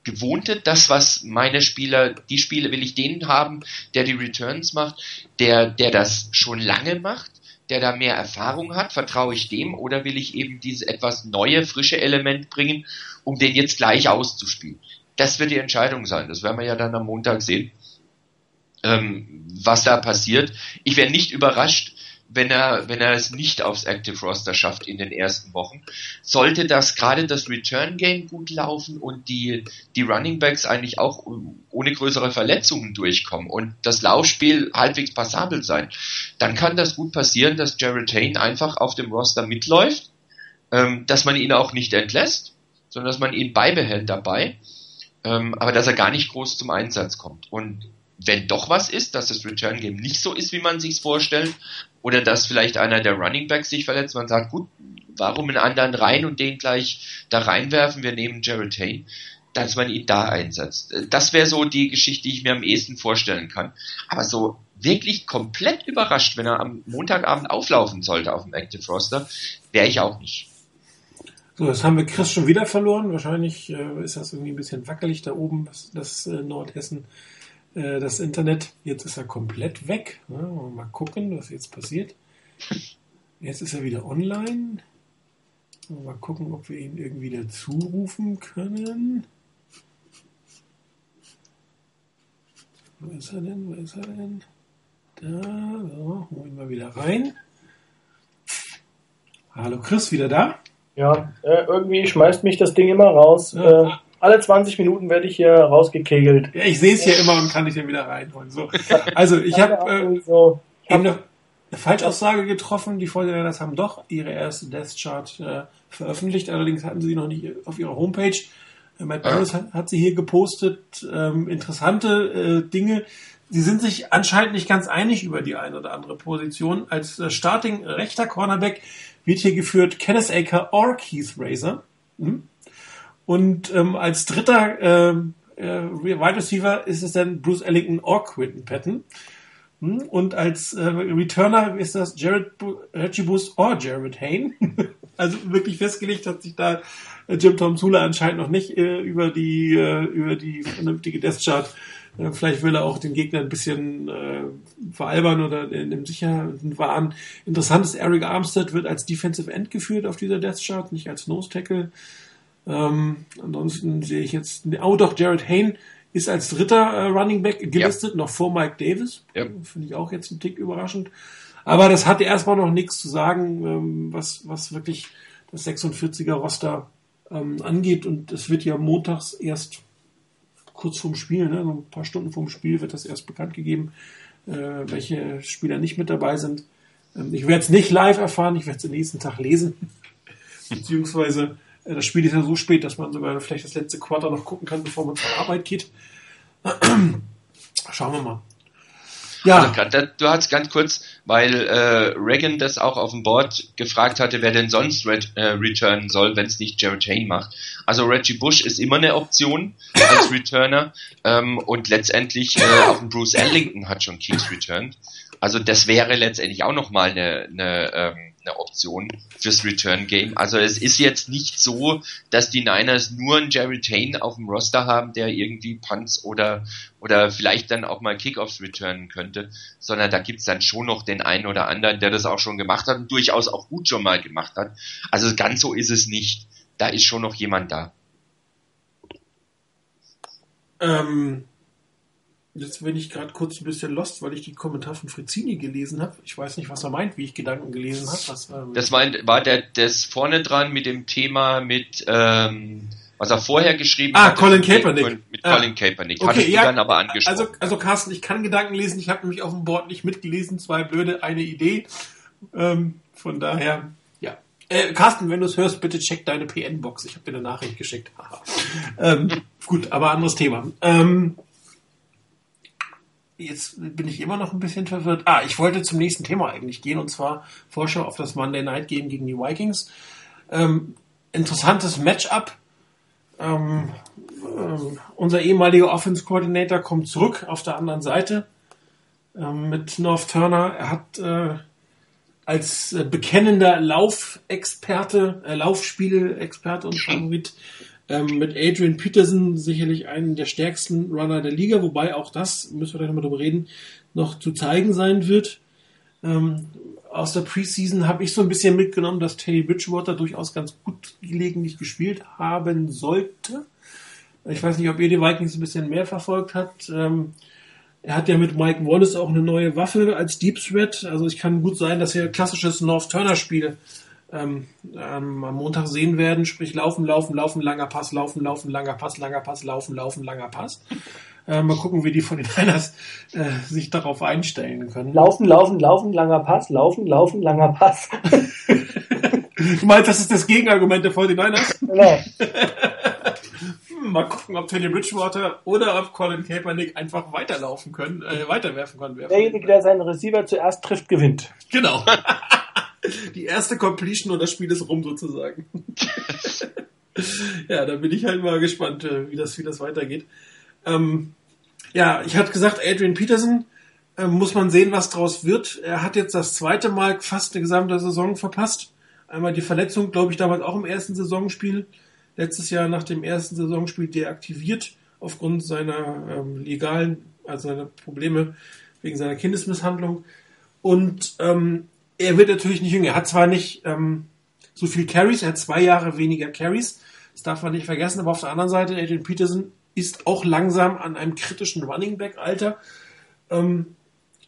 S2: Gewohnte, das, was meine Spieler, die Spiele will ich den haben, der die Returns macht, der, der das schon lange macht, der da mehr Erfahrung hat, vertraue ich dem oder will ich eben dieses etwas neue, frische Element bringen, um den jetzt gleich auszuspielen? Das wird die Entscheidung sein. Das werden wir ja dann am Montag sehen, ähm, was da passiert. Ich wäre nicht überrascht, wenn er, wenn er es nicht aufs Active Roster schafft in den ersten Wochen. Sollte das gerade das Return Game gut laufen und die, die Running Backs eigentlich auch ohne größere Verletzungen durchkommen und das Laufspiel halbwegs passabel sein, dann kann das gut passieren, dass Jared Hain einfach auf dem Roster mitläuft, ähm, dass man ihn auch nicht entlässt, sondern dass man ihn beibehält dabei, ähm, aber dass er gar nicht groß zum Einsatz kommt. Und wenn doch was ist, dass das Return Game nicht so ist, wie man sich vorstellt, oder dass vielleicht einer der Running Backs sich verletzt, man sagt, gut, warum einen anderen rein und den gleich da reinwerfen, wir nehmen Jared Hain, dass man ihn da einsetzt. Das wäre so die Geschichte, die ich mir am ehesten vorstellen kann. Aber so wirklich komplett überrascht, wenn er am Montagabend auflaufen sollte auf dem Active Roster, wäre ich auch nicht.
S1: So, jetzt haben wir Chris schon wieder verloren. Wahrscheinlich äh, ist das irgendwie ein bisschen wackelig da oben, das, das äh, Nordhessen. Äh, das Internet. Jetzt ist er komplett weg. Ja, mal gucken, was jetzt passiert. Jetzt ist er wieder online. Mal gucken, ob wir ihn irgendwie dazu rufen können. Wo ist er denn? Wo ist er denn? Da, so, holen wir wieder rein. Hallo Chris, wieder da?
S3: Ja, äh, irgendwie schmeißt mich das Ding immer raus. Ja. Alle 20 Minuten werde ich hier rausgekegelt.
S1: Ja, ich sehe es hier immer und kann dich dann wieder reinholen. So. Also ich habe äh, so, hab eine, eine Falschaussage getroffen. Die Vorderlanders haben doch ihre erste Death Chart äh, veröffentlicht. Allerdings hatten sie noch nicht auf ihrer Homepage. Äh, Matt Barris hat, hat, sie hier gepostet. Ähm, interessante äh, Dinge. Sie sind sich anscheinend nicht ganz einig über die eine oder andere Position. Als äh, Starting rechter Cornerback wird hier geführt Kenneth Aker or Keith Razor. Hm? Und ähm, als dritter äh, äh, Wide Receiver ist es dann Bruce Ellington or Quinton Patton. Hm? Und als äh, Returner ist das Jared Boost or Jared Hain. also wirklich festgelegt hat sich da äh, Jim Tom Sula anscheinend noch nicht äh, über die äh, über die vernünftige Death Chart. Äh, vielleicht will er auch den Gegner ein bisschen äh, veralbern oder in, im sicheren Wahn. Interessant ist, Eric Armstead wird als Defensive End geführt auf dieser Death Chart, nicht als Nose Tackle. Ähm, ansonsten sehe ich jetzt, oh doch, Jared Hain ist als dritter äh, Running Back gelistet, ja. noch vor Mike Davis. Ja. Finde ich auch jetzt ein Tick überraschend. Aber das hatte erstmal noch nichts zu sagen, ähm, was, was wirklich das 46er Roster ähm, angeht. Und es wird ja montags erst kurz vorm Spiel, ne, ein paar Stunden vorm Spiel wird das erst bekannt gegeben, äh, welche Spieler nicht mit dabei sind. Ähm, ich werde es nicht live erfahren, ich werde es am nächsten Tag lesen. Beziehungsweise das Spiel ist ja so spät, dass man sogar vielleicht das letzte Quarter noch gucken kann, bevor man zur Arbeit geht. Schauen wir mal.
S2: Ja. Du hast ganz kurz, weil äh, Reagan das auch auf dem Board gefragt hatte, wer denn sonst äh, returnen soll, wenn es nicht Jared Hain macht. Also Reggie Bush ist immer eine Option als Returner ähm, und letztendlich äh, auch Bruce Ellington hat schon Keys returned. Also das wäre letztendlich auch nochmal eine, eine ähm, eine Option fürs Return Game. Also es ist jetzt nicht so, dass die Niners nur einen Jerry Tain auf dem Roster haben, der irgendwie Punts oder oder vielleicht dann auch mal Kickoffs returnen könnte, sondern da gibt's dann schon noch den einen oder anderen, der das auch schon gemacht hat und durchaus auch gut schon mal gemacht hat. Also ganz so ist es nicht. Da ist schon noch jemand da.
S1: Ähm, Jetzt bin ich gerade kurz ein bisschen lost, weil ich die Kommentar von Frizzini gelesen habe. Ich weiß nicht, was er meint, wie ich Gedanken gelesen habe.
S2: Ähm das meint, war der das vorne dran mit dem Thema mit ähm, was er vorher geschrieben
S1: Ah,
S2: hat.
S1: Colin Kaepernick.
S2: Mit
S1: Ah.
S2: Colin Kaepernick.
S1: Okay,
S2: Hattest
S1: ja,
S2: dann aber angesprochen.
S1: Also, also Carsten, ich kann Gedanken lesen. Ich habe nämlich auf dem Board nicht mitgelesen. Zwei blöde, eine Idee. Ähm, von daher, ja. Äh, Carsten, wenn du es hörst, bitte check deine PN-Box. Ich habe dir eine Nachricht geschickt. Ähm, gut, aber anderes Thema. Ähm, jetzt bin ich immer noch ein bisschen verwirrt. Ah, ich wollte zum nächsten Thema eigentlich gehen und zwar Vorschau auf das Monday Night Game gegen die Vikings. Ähm, interessantes Matchup. Ähm, ähm, unser ehemaliger Offense Coordinator kommt zurück auf der anderen Seite ähm, mit North Turner. Er hat äh, als äh, bekennender Laufexperte, äh, Laufspielexperte und Favorit ähm, mit Adrian Peterson sicherlich einen der stärksten Runner der Liga, wobei auch das, müssen wir gleich nochmal drüber reden, noch zu zeigen sein wird. Ähm, aus der Preseason habe ich so ein bisschen mitgenommen, dass Teddy Bridgewater durchaus ganz gut gelegentlich gespielt haben sollte. Ich weiß nicht, ob ihr die Vikings ein bisschen mehr verfolgt habt. Ähm, er hat ja mit Mike Wallace auch eine neue Waffe als Deep Threat. Also es kann gut sein, dass ein klassisches North Turner Spiel ähm, ähm, am Montag sehen werden. Sprich laufen, laufen, laufen, langer Pass, laufen, laufen, langer Pass, langer Pass, laufen, laufen, langer Pass. Äh, mal gucken, wie die von den Niners äh, sich darauf einstellen können.
S3: Laufen, laufen, laufen, langer Pass, laufen, laufen, langer Pass.
S1: Du meinst, das ist das Gegenargument der 49ers?
S3: genau.
S1: Hm, mal gucken, ob Teddy Bridgewater oder ob Colin Kaepernick einfach weiterlaufen können, äh, weiterwerfen können.
S3: Derjenige, der seinen Receiver zuerst trifft, gewinnt.
S1: Genau. Die erste Completion und das Spiel ist rum sozusagen. ja, da bin ich halt mal gespannt, äh, wie das, wie das weitergeht. Ähm, ja, ich hatte gesagt, Adrian Peterson, äh, muss man sehen, was draus wird. Er hat jetzt das zweite Mal fast eine gesamte Saison verpasst. Einmal die Verletzung, glaube ich, damals auch im ersten Saisonspiel. Letztes Jahr nach dem ersten Saisonspiel deaktiviert aufgrund seiner ähm, legalen, also seiner Probleme wegen seiner Kindesmisshandlung. Und ähm, er wird natürlich nicht jünger. Er hat zwar nicht ähm, so viel Carries, er hat zwei Jahre weniger Carries. Das darf man nicht vergessen. Aber auf der anderen Seite, Adrian Peterson ist auch langsam an einem kritischen Running Back Alter. Ähm,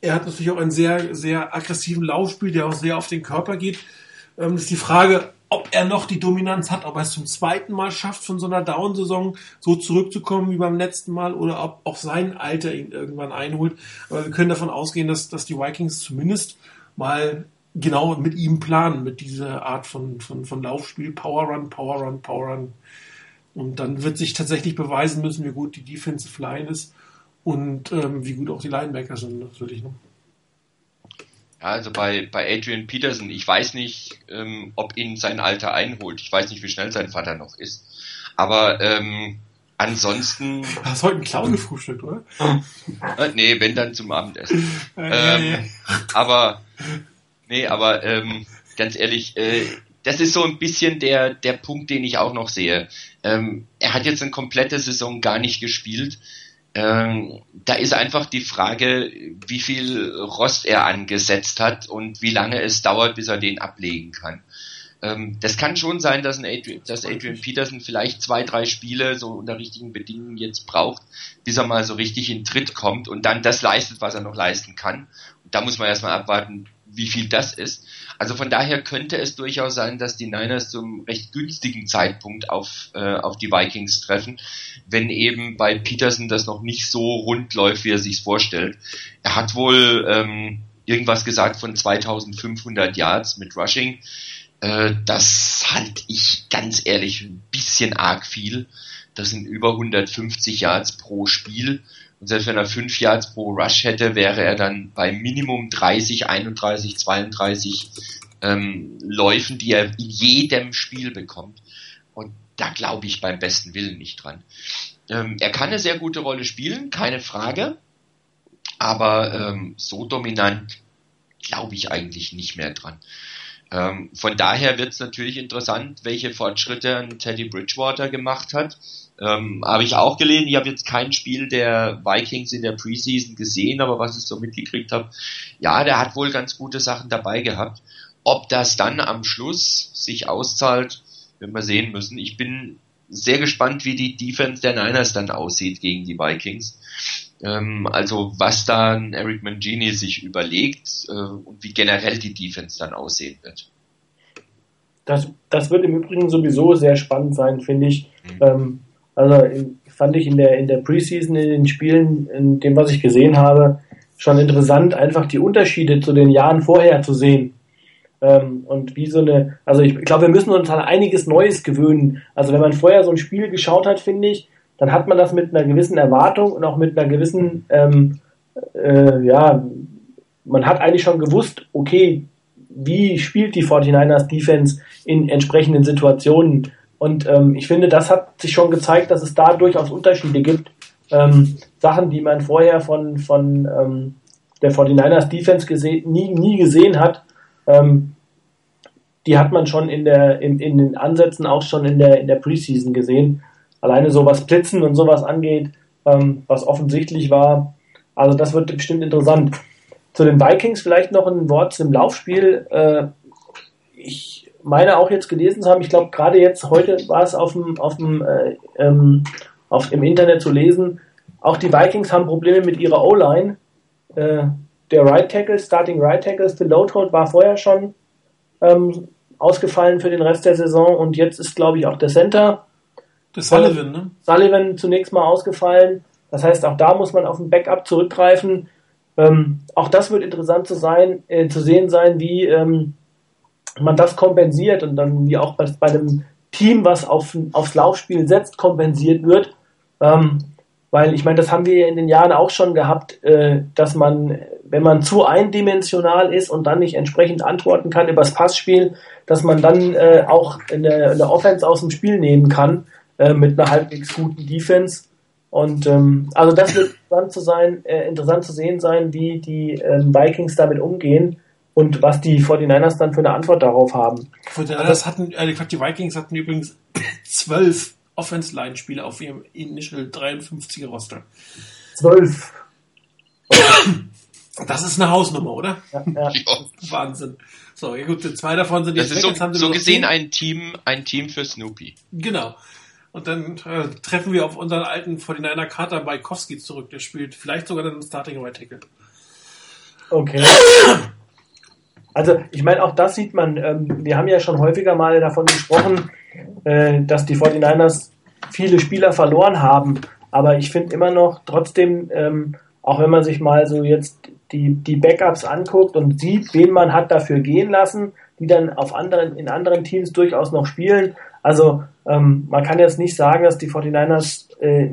S1: er hat natürlich auch einen sehr, sehr aggressiven Laufspiel, der auch sehr auf den Körper geht. Ähm, ist die Frage, ob er noch die Dominanz hat, ob er es zum zweiten Mal schafft, von so einer Down-Saison so zurückzukommen wie beim letzten Mal oder ob auch sein Alter ihn irgendwann einholt. Aber wir können davon ausgehen, dass, dass die Vikings zumindest mal genau mit ihm planen, mit dieser Art von, von, von Laufspiel, Power Run, Power Run, Power Run. Und dann wird sich tatsächlich beweisen müssen, wie gut die Defensive Line ist und ähm, wie gut auch die Linebacker sind natürlich. Ne?
S2: Ja, also bei, bei Adrian Peterson, ich weiß nicht, ähm, ob ihn sein Alter einholt. Ich weiß nicht, wie schnell sein Vater noch ist. Aber ähm, ansonsten.
S1: Du hast heute einen Clown gefrühstückt, oder?
S2: Äh, nee, wenn dann zum Abendessen.
S1: Äh,
S2: ähm, aber nee, aber ähm, ganz ehrlich, äh, das ist so ein bisschen der der Punkt, den ich auch noch sehe. Ähm, er hat jetzt eine komplette Saison gar nicht gespielt. Ähm, da ist einfach die Frage, wie viel Rost er angesetzt hat und wie lange es dauert, bis er den ablegen kann. Ähm, das kann schon sein, dass, ein Adrian, dass Adrian Peterson vielleicht zwei, drei Spiele so unter richtigen Bedingungen jetzt braucht, bis er mal so richtig in Tritt kommt und dann das leistet, was er noch leisten kann. Und da muss man erstmal abwarten, wie viel das ist. Also von daher könnte es durchaus sein, dass die Niners zum recht günstigen Zeitpunkt auf, äh, auf die Vikings treffen, wenn eben bei Peterson das noch nicht so rund läuft, wie er sich vorstellt. Er hat wohl ähm, irgendwas gesagt von 2500 Yards mit Rushing. Äh, das halte ich ganz ehrlich ein bisschen arg viel. Das sind über 150 Yards pro Spiel. Und selbst wenn er 5 Yards pro Rush hätte, wäre er dann bei Minimum 30, 31, 32 ähm, Läufen, die er in jedem Spiel bekommt. Und da glaube ich beim besten Willen nicht dran. Ähm, er kann eine sehr gute Rolle spielen, keine Frage. Aber ähm, so dominant glaube ich eigentlich nicht mehr dran. Ähm, von daher wird es natürlich interessant, welche Fortschritte Teddy Bridgewater gemacht hat. Ähm, habe ich auch gelesen. Ich habe jetzt kein Spiel der Vikings in der Preseason gesehen, aber was ich so mitgekriegt habe, ja, der hat wohl ganz gute Sachen dabei gehabt. Ob das dann am Schluss sich auszahlt, werden wir sehen müssen. Ich bin sehr gespannt, wie die Defense der Niners dann aussieht gegen die Vikings. Ähm, also was dann Eric Mangini sich überlegt äh, und wie generell die Defense dann aussehen wird.
S3: Das, das wird im Übrigen sowieso sehr spannend sein, finde ich, Mhm. Ähm, also fand ich in der, in der Preseason, in den Spielen, in dem, was ich gesehen habe, schon interessant, einfach die Unterschiede zu den Jahren vorher zu sehen. Ähm, und wie so eine, also ich glaube, wir müssen uns an einiges Neues gewöhnen. Also wenn man vorher so ein Spiel geschaut hat, finde ich, dann hat man das mit einer gewissen Erwartung und auch mit einer gewissen, ähm, äh, ja, man hat eigentlich schon gewusst, okay, wie spielt die 49ers Defense in entsprechenden Situationen. Und ähm, ich finde, das hat sich schon gezeigt, dass es da durchaus Unterschiede gibt. Ähm, Sachen, die man vorher von, von ähm, der 49ers Defense gesehen, nie, nie gesehen hat, ähm, die hat man schon in, der, in, in den Ansätzen auch schon in der, in der Preseason gesehen. Alleine so was Blitzen und sowas angeht, ähm, was offensichtlich war. Also das wird bestimmt interessant. Zu den Vikings vielleicht noch ein Wort zum Laufspiel. Äh, ich meine auch jetzt gelesen zu haben, ich glaube gerade jetzt, heute war es auf dem, auf dem, äh, ähm, auf, im Internet zu lesen, auch die Vikings haben Probleme mit ihrer O-Line. Äh, der Right Tackle, Starting Right Tackle, Phil Loadhold war vorher schon ähm, ausgefallen für den Rest der Saison und jetzt ist, glaube ich, auch der Center.
S1: Das Sullivan, ne?
S3: Sullivan zunächst mal ausgefallen. Das heißt, auch da muss man auf ein Backup zurückgreifen. Ähm, auch das wird interessant zu sein, äh, zu sehen sein, wie ähm, man das kompensiert und dann wie auch bei, bei einem Team, was auf, aufs Laufspiel setzt, kompensiert wird. Ähm, weil ich meine, das haben wir in den Jahren auch schon gehabt, äh, dass man, wenn man zu eindimensional ist und dann nicht entsprechend antworten kann übers Passspiel, dass man dann äh, auch eine, eine Offense aus dem Spiel nehmen kann äh, mit einer halbwegs guten Defense. Und ähm, also das wird interessant zu sein, äh, interessant zu sehen sein, wie die ähm, Vikings damit umgehen und was die 49ers dann für eine Antwort darauf haben.
S1: Die 49ers hatten, äh, die Vikings hatten übrigens zwölf Offense-Line-Spieler auf ihrem Initial 53er Roster.
S3: Zwölf.
S1: Das ist eine Hausnummer, oder?
S3: Ja, ja.
S1: Wahnsinn. So, ja gut, zwei davon sind
S2: Das
S1: jetzt
S2: ist
S1: weg.
S2: so,
S1: jetzt haben sie
S2: so gesehen ein Team, ein Team für Snoopy.
S1: Genau. Und dann äh, treffen wir auf unseren alten 49er Kater Baikowski zurück. Der spielt vielleicht sogar dann im Starting Right Tackle.
S3: Okay. Also ich meine, auch das sieht man, ähm, wir haben ja schon häufiger mal davon gesprochen, äh, dass die 49ers viele Spieler verloren haben. Aber ich finde immer noch trotzdem, ähm, auch wenn man sich mal so jetzt die, die Backups anguckt und sieht, wen man hat dafür gehen lassen, die dann auf anderen, in anderen Teams durchaus noch spielen. Also ähm, man kann jetzt nicht sagen, dass die 49ers, äh,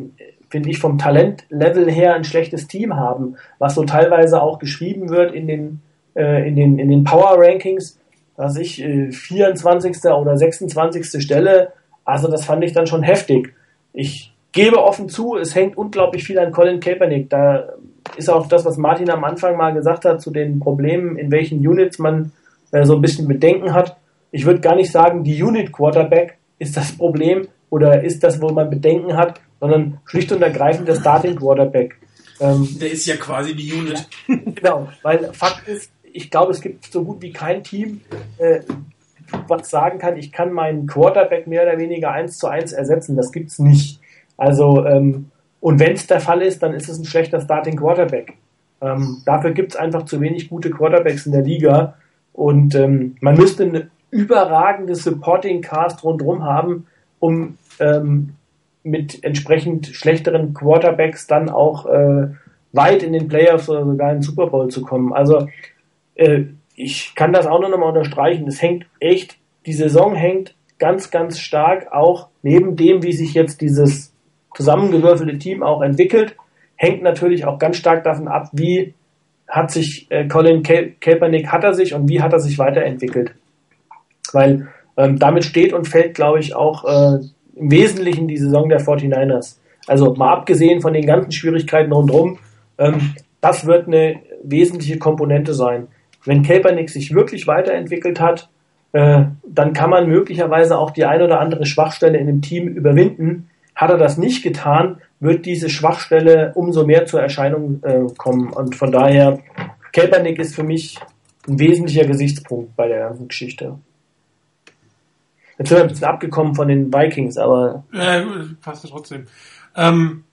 S3: finde ich, vom Talentlevel her ein schlechtes Team haben, was so teilweise auch geschrieben wird in den, äh, in den, in den Power Rankings, dass ich äh, 24. oder 26. Stelle, also das fand ich dann schon heftig. Ich gebe offen zu, es hängt unglaublich viel an Colin Kaepernick. Da ist auch das, was Martin am Anfang mal gesagt hat, zu den Problemen, in welchen Units man äh, so ein bisschen Bedenken hat. Ich würde gar nicht sagen, die Unit Quarterback ist das Problem oder ist das, wo man Bedenken hat, sondern schlicht und ergreifend der Starting Quarterback. Ähm,
S1: Der ist ja quasi die Unit.
S3: Genau, weil Fakt ist, ich glaube, es gibt so gut wie kein Team, äh, was sagen kann, ich kann meinen Quarterback mehr oder weniger eins zu eins ersetzen. Das gibt's nicht. Also, ähm, und wenn es der Fall ist, dann ist es ein schlechter Starting Quarterback. Ähm, dafür gibt's einfach zu wenig gute Quarterbacks in der Liga. Und ähm, man müsste eine überragende Supporting Cast rundherum haben, um ähm, mit entsprechend schlechteren Quarterbacks dann auch äh, weit in den Playoffs oder sogar in den Super Bowl zu kommen. Also äh, ich kann das auch nur nochmal unterstreichen. Es hängt echt, die Saison hängt ganz, ganz stark auch neben dem, wie sich jetzt dieses zusammengewürfelte Team auch entwickelt, hängt natürlich auch ganz stark davon ab, wie hat sich äh, Colin Ka Kaepernick, hat er sich und wie hat er sich weiterentwickelt. Weil ähm, damit steht und fällt, glaube ich, auch äh, im Wesentlichen die Saison der 49ers. Also mal abgesehen von den ganzen Schwierigkeiten rundherum, ähm, das wird eine wesentliche Komponente sein. Wenn Kaepernick sich wirklich weiterentwickelt hat, äh, dann kann man möglicherweise auch die ein oder andere Schwachstelle in dem Team überwinden. Hat er das nicht getan, wird diese Schwachstelle umso mehr zur Erscheinung äh, kommen. Und von daher, Kaepernick ist für mich ein wesentlicher Gesichtspunkt bei der ganzen Geschichte. Jetzt sind wir ein bisschen abgekommen von den Vikings, aber
S1: Äh, passt ja trotzdem. Ähm,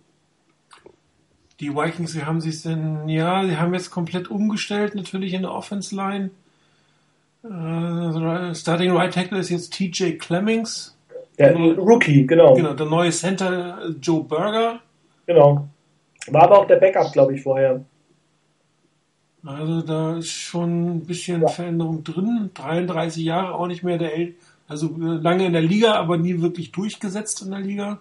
S1: die Vikings, wie haben sie es denn? Ja, sie haben jetzt komplett umgestellt, natürlich in der Offense Line. Äh, Starting Right Tackle ist jetzt TJ Clemmings.
S3: Der Rookie, genau.
S1: Genau, der neue Center äh, Joe Burger.
S3: Genau. War aber auch der Backup, glaube ich, vorher.
S1: Also da ist schon ein bisschen
S3: Ja.
S1: Veränderung drin. 33 Jahre auch nicht mehr der El also äh, lange in der Liga, aber nie wirklich durchgesetzt in der Liga.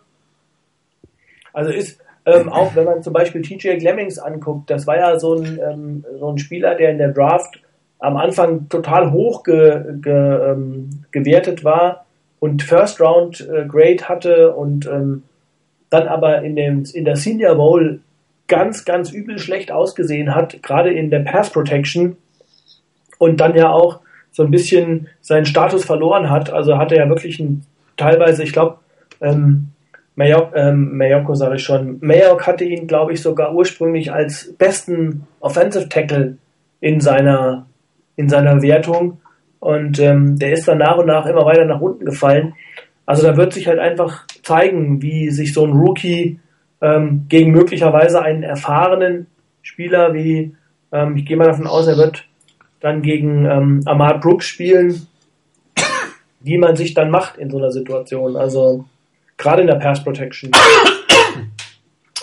S3: Also ist, ähm, auch wenn man zum Beispiel TJ Glemmings anguckt, das war ja so ein, ähm, so ein Spieler, der in der Draft am Anfang total hoch ge, ge, ähm, gewertet war und First Round äh, Grade hatte und ähm, dann aber in, dem, in der Senior Bowl ganz, ganz übel schlecht ausgesehen hat, gerade in der Pass Protection und dann ja auch so ein bisschen seinen Status verloren hat. Also hatte er wirklich ein, teilweise, ich glaube, ähm, Mayock, ähm, Mayoko sage ich schon, Mayock hatte ihn, glaube ich, sogar ursprünglich als besten Offensive Tackle in seiner, in seiner Wertung. Und ähm, der ist dann nach und nach immer weiter nach unten gefallen. Also da wird sich halt einfach zeigen, wie sich so ein Rookie ähm, gegen möglicherweise einen erfahrenen Spieler wie, ähm, ich gehe mal davon aus, er wird dann gegen ähm, Ahmad Brooks spielen, wie man sich dann macht in so einer Situation. Also gerade in der Pass Protection.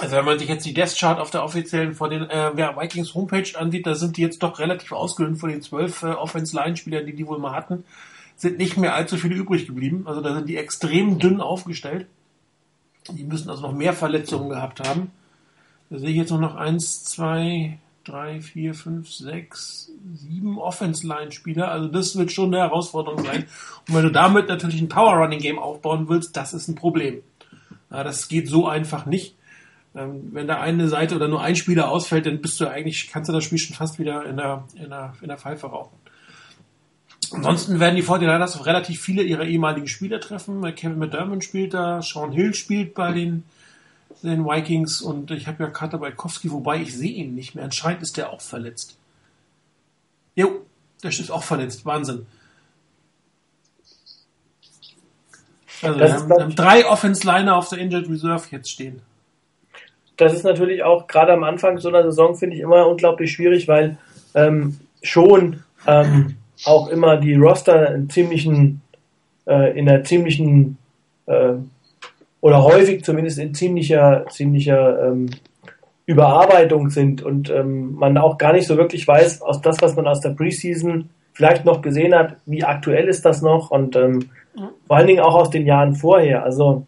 S1: Also wenn man sich jetzt die Death Chart auf der offiziellen vor den äh, Vikings Homepage ansieht, da sind die jetzt doch relativ ausgedünnt von den zwölf äh, Offense-Line-Spielern, die die wohl mal hatten, sind nicht mehr allzu viele übrig geblieben. Also da sind die extrem dünn aufgestellt. Die müssen also noch mehr Verletzungen gehabt haben. Da sehe ich jetzt nur noch eins, zwei, drei, vier, fünf, sechs, sieben Offense-Line-Spieler. Also das wird schon eine Herausforderung sein. Und wenn du damit natürlich ein Power-Running-Game aufbauen willst, das ist ein Problem. Ja, das geht so einfach nicht. Ähm, wenn da eine Seite oder nur ein Spieler ausfällt, dann bist du eigentlich, kannst du das Spiel schon fast wieder in der, in der, in der Pfeife rauchen. Ansonsten werden die 49ers auf relativ viele ihrer ehemaligen Spieler treffen. Kevin McDermott spielt da, Sean Hill spielt bei den, den Vikings und ich habe ja Carter Bajkowski, wobei ich sehe ihn nicht mehr. Anscheinend ist der auch verletzt. Jo, der ist auch verletzt. Wahnsinn. Also
S3: Das
S1: wir haben, haben drei Offense-Liner auf der Injured Reserve jetzt stehen.
S3: das ist natürlich auch gerade am Anfang so einer Saison, finde ich, immer unglaublich schwierig, weil ähm, schon ähm, auch immer die Roster in ziemlichen, äh, in einer ziemlichen äh, oder häufig zumindest in ziemlicher, ziemlicher ähm, Überarbeitung sind und ähm, man auch gar nicht so wirklich weiß, aus das, was man aus der Preseason vielleicht noch gesehen hat, wie aktuell ist das noch und ähm, vor allen Dingen auch aus den Jahren vorher. Also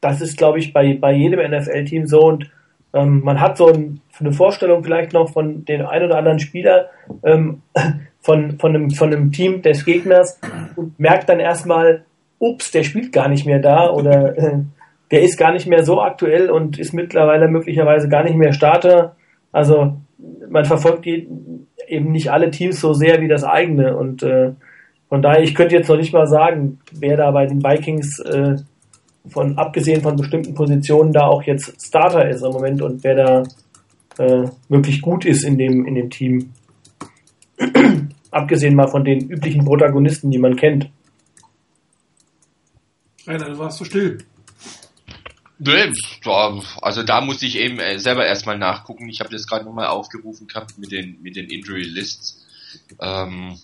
S3: das ist, glaube ich, bei, bei jedem NFL-Team so und ähm, man hat so ein, eine Vorstellung vielleicht noch von den ein oder anderen Spieler ähm, von, von, einem, von einem Team des Gegners und merkt dann erstmal, ups, der spielt gar nicht mehr da oder äh, der ist gar nicht mehr so aktuell und ist mittlerweile möglicherweise gar nicht mehr Starter. Also man verfolgt die, eben nicht alle Teams so sehr wie das eigene und äh, von daher, ich könnte jetzt noch nicht mal sagen, wer da bei den Vikings äh, von abgesehen von bestimmten Positionen da auch jetzt Starter ist im Moment und wer da äh, wirklich gut ist in dem in dem Team. abgesehen mal von den üblichen Protagonisten, die man kennt.
S1: Rainer, du warst so still.
S2: Nee, also da muss ich eben äh, selber erstmal nachgucken. Ich habe das gerade nochmal aufgerufen gehabt mit den mit den Injury Lists. Ähm,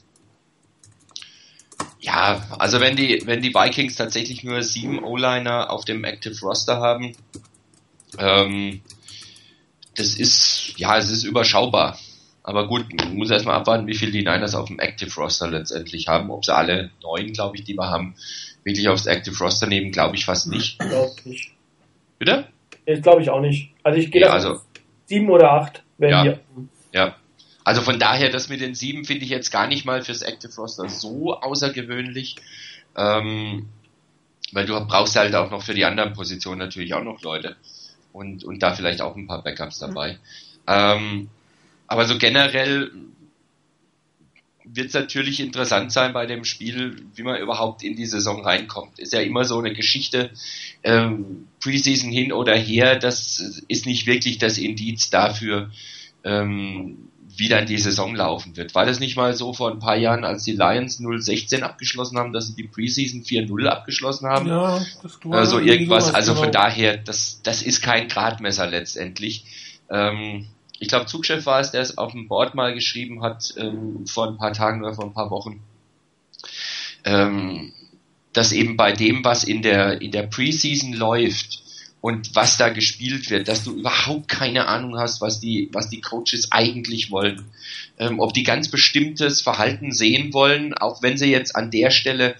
S2: ja, also wenn die wenn die Vikings tatsächlich nur sieben O-Liner auf dem Active Roster haben, ähm, das ist ja es ist überschaubar. Aber gut, man muss erstmal abwarten, wie viel die Niners auf dem Active Roster letztendlich haben. Ob sie alle neun, glaube ich, die wir haben, wirklich aufs Active Roster nehmen, glaube ich fast nicht.
S3: Glaube ich.
S2: Bitte?
S3: Ich glaube ich auch nicht. Also ich gehe
S2: Ja, also
S3: sieben oder acht werden
S2: Ja. Ja. Also von daher, das mit den sieben finde ich jetzt gar nicht mal fürs Active Roster so außergewöhnlich. Ähm, weil du brauchst halt auch noch für die anderen Positionen natürlich auch noch Leute. Und, und da vielleicht auch ein paar Backups dabei. Ähm, aber so generell wird es natürlich interessant sein bei dem Spiel, wie man überhaupt in die Saison reinkommt. Ist ja immer so eine Geschichte, ähm, Preseason hin oder her, das ist nicht wirklich das Indiz dafür, ähm, wie dann die Saison laufen wird. War das nicht mal so vor ein paar Jahren, als die Lions 0-16 abgeschlossen haben, dass sie die Preseason 4-0 abgeschlossen haben?
S1: Ja, das war
S2: Also irgendwas,
S1: sowas,
S2: also von
S1: genau.
S2: daher, das, das ist kein Gradmesser letztendlich. Ähm, ich glaube, Zugchef war es, der es auf dem Board mal geschrieben hat, ähm, vor ein paar Tagen oder vor ein paar Wochen. Ähm, dass eben bei dem, was in der, in der Preseason läuft und was da gespielt wird, dass du überhaupt keine Ahnung hast, was die, was die Coaches eigentlich wollen. Ähm, ob die ganz bestimmtes Verhalten sehen wollen, auch wenn sie jetzt an der Stelle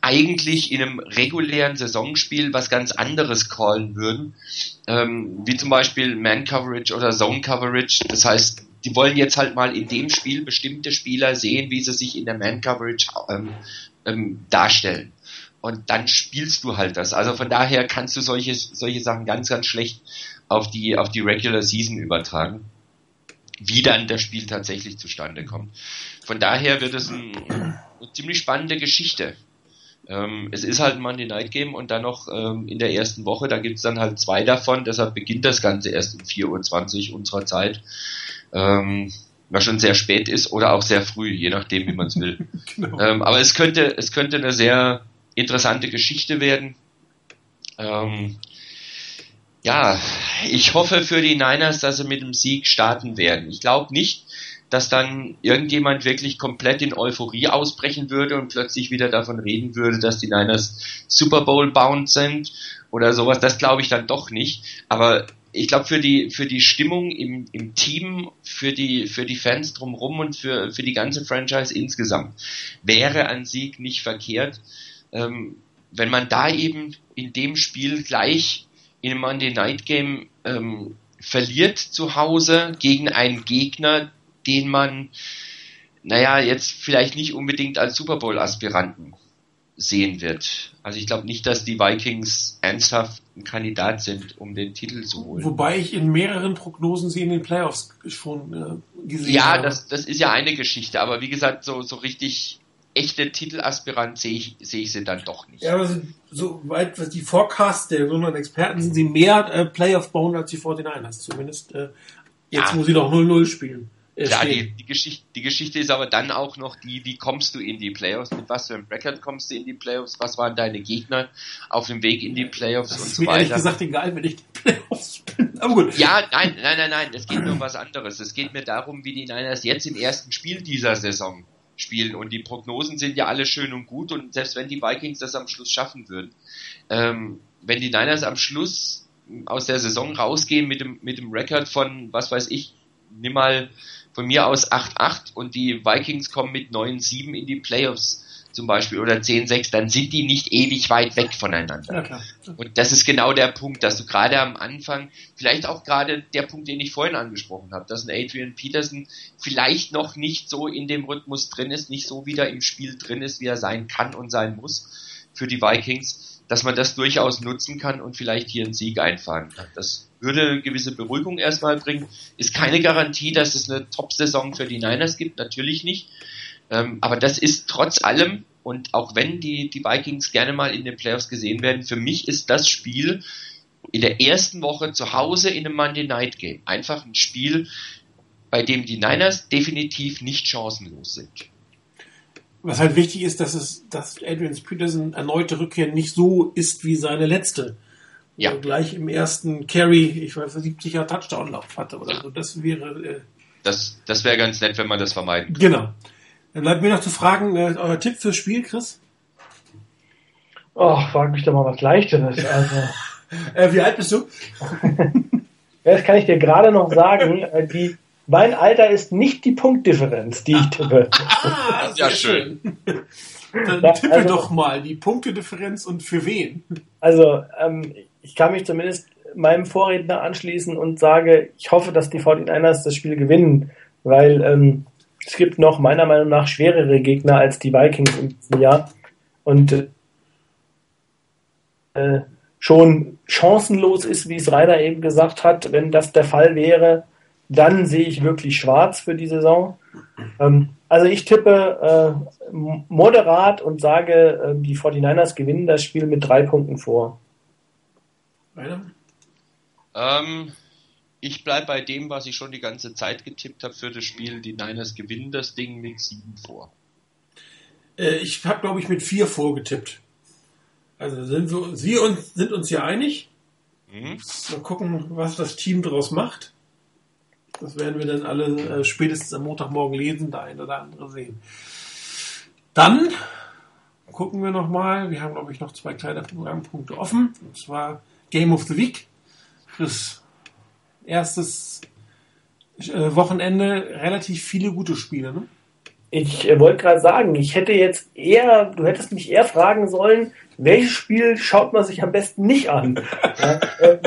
S2: eigentlich in einem regulären Saisonspiel was ganz anderes callen würden, ähm, wie zum Beispiel Man Coverage oder Zone Coverage. Das heißt, die wollen jetzt halt mal in dem Spiel bestimmte Spieler sehen, wie sie sich in der Man Coverage ähm, ähm, darstellen. Und dann spielst du halt das. Also von daher kannst du solche, solche Sachen ganz, ganz schlecht auf die, auf die Regular Season übertragen, wie dann das Spiel tatsächlich zustande kommt. Von daher wird es ein, eine ziemlich spannende Geschichte. Ähm, es ist halt ein Monday Night Game und dann noch ähm, in der ersten Woche, da gibt's dann halt zwei davon, deshalb beginnt das Ganze erst um 4.20 Uhr unserer Zeit. Ähm, was schon sehr spät ist oder auch sehr früh, je nachdem, wie man es will. genau. ähm, aber es könnte, es könnte eine sehr interessante Geschichte werden. Ähm, ja, ich hoffe für die Niners, dass sie mit dem Sieg starten werden. Ich glaube nicht, dass dann irgendjemand wirklich komplett in Euphorie ausbrechen würde und plötzlich wieder davon reden würde, dass die Niners Super Bowl bound sind oder sowas. Das glaube ich dann doch nicht. Aber ich glaube für die für die Stimmung im, im Team, für die für die Fans drumherum und für für die ganze Franchise insgesamt wäre ein Sieg nicht verkehrt, ähm, wenn man da eben in dem Spiel gleich in einem Monday Night Game ähm, verliert zu Hause gegen einen Gegner, den man naja jetzt vielleicht nicht unbedingt als Super Bowl Aspiranten sehen wird. Also ich glaube nicht, dass die Vikings ernsthaft ein Kandidat sind, um den Titel zu holen.
S1: Wobei ich in mehreren Prognosen sie in den Playoffs schon
S2: äh, gesehen ja, habe. Ja, das, das ist ja eine Geschichte, aber wie gesagt, so, so richtig echte Titelaspirant sehe ich, sehe ich sie dann doch nicht.
S1: Ja, aber so weit, was die Forecasts der besonderen Experten sind sie mehr äh, Playoff-bound als die 49ers, zumindest äh, jetzt, ja. wo sie doch 0-0 spielen.
S2: Ja, die, die, Geschichte, die Geschichte ist aber dann auch noch die, wie kommst du in die Playoffs, mit was für einem Record kommst du in die Playoffs, was waren deine Gegner auf dem Weg in die Playoffs
S1: das
S2: und
S1: so weiter. Ehrlich gesagt egal, wenn ich die Playoffs bin.
S2: Aber gut. Ja, nein, nein, nein, nein, es geht mir um was anderes. Es geht mir darum, wie die Niners jetzt im ersten Spiel dieser Saison spielen und die Prognosen sind ja alle schön und gut und selbst wenn die Vikings das am Schluss schaffen würden, ähm, wenn die Niners am Schluss aus der Saison rausgehen mit dem, mit dem Record von, was weiß ich, nimm mal von mir aus 8-8 und die Vikings kommen mit 9-7 in die Playoffs zum Beispiel oder 10-6, dann sind die nicht ewig weit weg voneinander. Ja. Und das ist genau der Punkt, dass du gerade am Anfang, vielleicht auch gerade der Punkt, den ich vorhin angesprochen habe, dass ein Adrian Peterson vielleicht noch nicht so in dem Rhythmus drin ist, nicht so wieder im Spiel drin ist, wie er sein kann und sein muss für die Vikings, dass man das durchaus nutzen kann und vielleicht hier einen Sieg einfahren kann. Das würde gewisse Beruhigung erstmal bringen. Ist keine Garantie, dass es eine Top-Saison für die Niners gibt, natürlich nicht. Ähm, aber das ist trotz allem, und auch wenn die, die Vikings gerne mal in den Playoffs gesehen werden, für mich ist das Spiel in der ersten Woche zu Hause in einem Monday Night Game einfach ein Spiel, bei dem die Niners definitiv nicht chancenlos sind.
S1: Was halt wichtig ist, dass es, dass Adrian Peterson erneute Rückkehr nicht so ist wie seine letzte ja. gleich im ersten Carry, ich weiß, 70er Touchdown-Lauf hatte oder so. Das wäre. Äh,
S2: das, das wäre ganz nett, wenn man das vermeiden
S1: kann. Genau. Dann bleibt mir noch zu fragen, äh, euer Tipp fürs Spiel, Chris?
S3: Oh, frag mich doch mal was Leichteres. Also.
S1: äh, wie alt bist du?
S3: das kann ich dir gerade noch sagen. Äh, die, mein Alter ist nicht die Punktdifferenz, die ich tippe.
S2: ah, ja, schön.
S1: Dann ja, tippe also, doch mal die Punktedifferenz und für wen.
S3: Also, ähm, ich kann mich zumindest meinem Vorredner anschließen und sage, ich hoffe, dass die 49ers das Spiel gewinnen, weil ähm, es gibt noch meiner Meinung nach schwerere Gegner als die Vikings in diesem Jahr und äh, schon chancenlos ist, wie es Rainer eben gesagt hat, wenn das der Fall wäre, dann sehe ich wirklich schwarz für die Saison. Ähm, also ich tippe äh, moderat und sage, äh, die 49ers gewinnen das Spiel mit drei Punkten vor.
S2: Weiter? Ähm, ich bleibe bei dem, was ich schon die ganze Zeit getippt habe für das Spiel. Die Niners gewinnen das Ding mit sieben vor.
S1: Äh, ich habe, glaube ich, mit vier vorgetippt. Also sind wir, Sie uns, sind uns ja einig. Mhm. Mal gucken, was das Team daraus macht. Das werden wir dann alle äh, spätestens am Montagmorgen lesen, der eine oder andere sehen. Dann gucken wir nochmal. Wir haben, glaube ich, noch zwei kleine Programmpunkte offen. Und zwar Game of the Week. Chris, erstes äh, Wochenende relativ viele gute Spiele, ne?
S3: Ich äh, wollte gerade sagen, ich hätte jetzt eher, du hättest mich eher fragen sollen, welches Spiel schaut man sich am besten nicht an? ja, äh,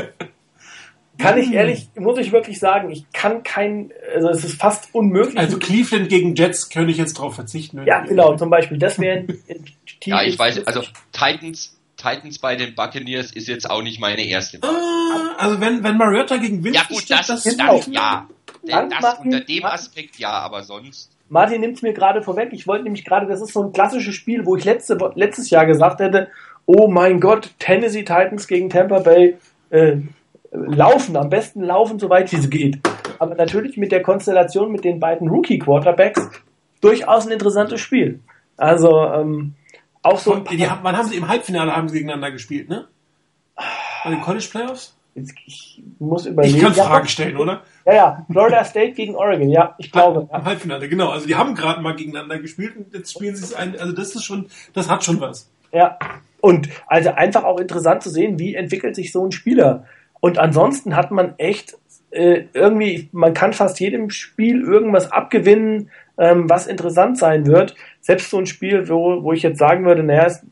S3: kann ich ehrlich, muss ich wirklich sagen, ich kann kein, also es ist fast unmöglich.
S1: Also Cleveland gegen Jets könnte ich jetzt drauf verzichten.
S3: Ja, genau, zum Beispiel. Das wäre
S2: Ja, ich weiß, also Titans, Titans bei den Buccaneers ist jetzt auch nicht meine erste.
S1: Ah, also wenn, wenn Mariota gegen
S2: Winston Ja gut, steht, das, das, das ja. Das, unter dem Aspekt ja, aber sonst.
S3: Martin nimmt es mir gerade vorweg. Ich wollte nämlich gerade, das ist so ein klassisches Spiel, wo ich letzte, letztes Jahr gesagt hätte, oh mein Gott, Tennessee Titans gegen Tampa Bay äh, laufen, am besten laufen, soweit es geht. Aber natürlich mit der Konstellation mit den beiden Rookie-Quarterbacks durchaus ein interessantes Spiel. Also ähm, auch so.
S1: Ein die, wann haben sie im Halbfinale haben sie gegeneinander gespielt, ne? Bei den College Playoffs?
S3: ich muss überlegen.
S1: Ich kann Fragen stellen, oder?
S3: Ja, ja. Florida State gegen Oregon, ja, ich glaube.
S1: Im Halbfinale, genau. Also die haben gerade mal gegeneinander gespielt und jetzt spielen sie es ein. Also das ist schon, das hat schon was.
S3: Ja. Und also einfach auch interessant zu sehen, wie entwickelt sich so ein Spieler. Und ansonsten hat man echt äh, irgendwie, man kann fast jedem Spiel irgendwas abgewinnen, ähm, was interessant sein wird. Selbst so ein Spiel, wo, wo ich jetzt sagen würde, naja, ist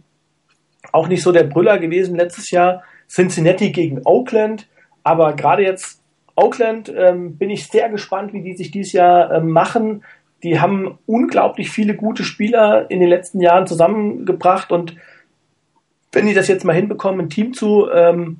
S3: auch nicht so der Brüller gewesen letztes Jahr, Cincinnati gegen Oakland. Aber gerade jetzt Oakland ähm, bin ich sehr gespannt, wie die sich dieses Jahr ähm, machen. Die haben unglaublich viele gute Spieler in den letzten Jahren zusammengebracht und wenn die das jetzt mal hinbekommen, ein Team zu, ähm,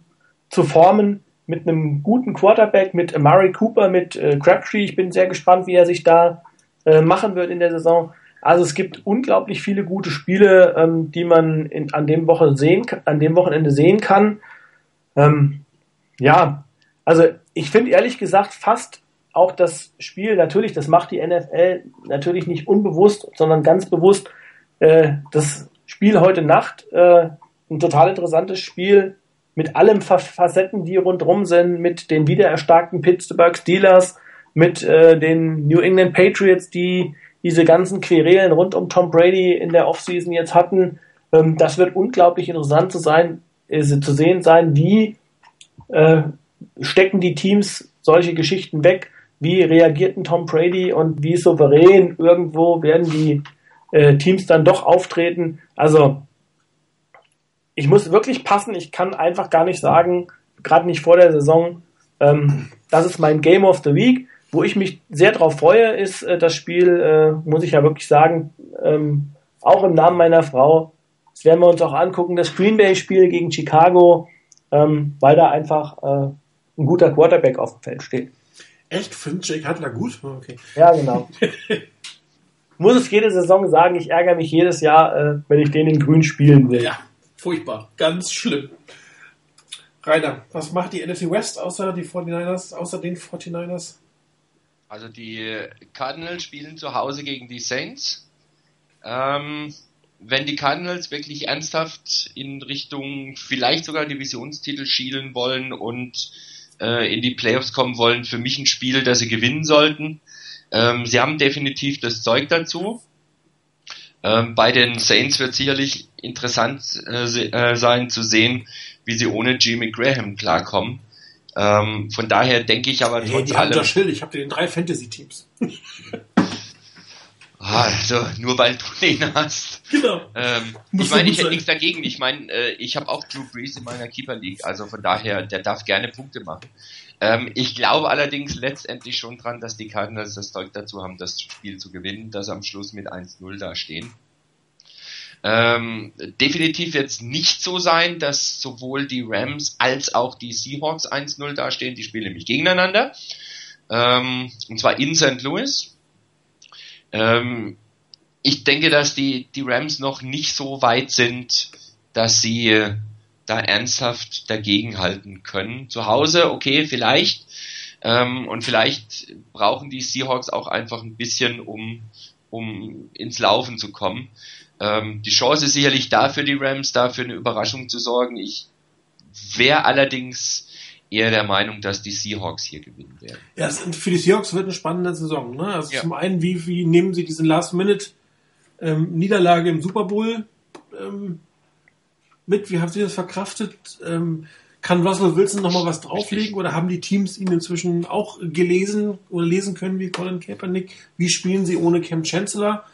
S3: zu formen mit einem guten Quarterback, mit Amari Cooper, mit äh, Crabtree, ich bin sehr gespannt, wie er sich da äh, machen wird in der Saison. Also es gibt unglaublich viele gute Spiele, ähm, die man in, an dem Woche sehen, an dem Wochenende sehen kann. Ähm, ja, also ich finde ehrlich gesagt fast auch das Spiel, natürlich, das macht die NFL natürlich nicht unbewusst, sondern ganz bewusst. Äh, das Spiel heute Nacht, äh, ein total interessantes Spiel mit allen Facetten, die rundherum sind, mit den wiedererstarkten Pittsburgh Steelers, mit äh, den New England Patriots, die diese ganzen Querelen rund um Tom Brady in der Offseason jetzt hatten. Ähm, das wird unglaublich interessant zu sein, äh, zu sehen sein, wie äh, stecken die Teams solche Geschichten weg, wie reagierten Tom Brady und wie souverän irgendwo werden die äh, Teams dann doch auftreten. Also ich muss wirklich passen, ich kann einfach gar nicht sagen, gerade nicht vor der Saison, ähm, das ist mein Game of the Week. Wo ich mich sehr drauf freue, ist äh, das Spiel, äh, muss ich ja wirklich sagen, ähm, auch im Namen meiner Frau, das werden wir uns auch angucken, das Green Bay-Spiel gegen Chicago, ähm, weil da einfach äh, ein guter Quarterback auf dem Feld steht.
S1: Echt? Findet Jake Cutler gut? Oh, okay.
S3: Ja, genau. Muss es jede Saison sagen, ich ärgere mich jedes Jahr, äh, wenn ich den in grün spielen will.
S1: Ja, furchtbar. Ganz schlimm. Rainer, was macht die NFC West außer die 49ers, außer den 49ers?
S2: Also die Cardinals spielen zu Hause gegen die Saints. Ähm, wenn die Cardinals wirklich ernsthaft in Richtung vielleicht sogar Divisionstitel schielen wollen und äh, in die Playoffs kommen wollen, für mich ein Spiel, das sie gewinnen sollten. Ähm, sie haben definitiv das Zeug dazu. Ähm, bei den Saints wird sicherlich interessant äh, äh, sein zu sehen, wie sie ohne Jimmy Graham klarkommen. Ähm, von daher denke ich aber
S1: hey, trotz die allem... Haben Schild. Ich habe den drei Fantasy-Teams.
S2: Also, nur weil du den hast. Genau. Ähm, ich meine, ich hätte nichts dagegen. Ich meine, äh, ich habe auch Drew Brees in meiner Keeper League. Also von daher, der darf gerne Punkte machen. Ähm, ich glaube allerdings letztendlich schon dran, dass die Cardinals das Zeug dazu haben, das Spiel zu gewinnen, dass sie am Schluss mit 1-0 da stehen. Ähm, definitiv wird es nicht so sein, dass sowohl die Rams als auch die Seahawks 1-0 dastehen. Die spielen nämlich gegeneinander. Ähm, und zwar in St. Louis. Ähm, ich denke, dass die, die Rams noch nicht so weit sind, dass sie äh, da ernsthaft dagegenhalten können. Zu Hause, okay, vielleicht. Ähm, und vielleicht brauchen die Seahawks auch einfach ein bisschen, um, um ins Laufen zu kommen. Ähm, die Chance ist sicherlich da für die Rams, da für eine Überraschung zu sorgen. Ich wäre allerdings eher der Meinung, dass die Seahawks hier gewinnen werden.
S1: Ja, für die Seahawks wird eine spannende Saison. Ne? Also ja. zum einen, wie, wie nehmen sie diesen Last-Minute ähm, im Super Bowl ähm, mit? Wie haben Sie das verkraftet? Ähm, kann Russell Wilson nochmal was drauflegen oder haben die Teams ihn inzwischen auch gelesen oder lesen können wie Colin Kaepernick? Wie spielen sie ohne Cam Chancellor?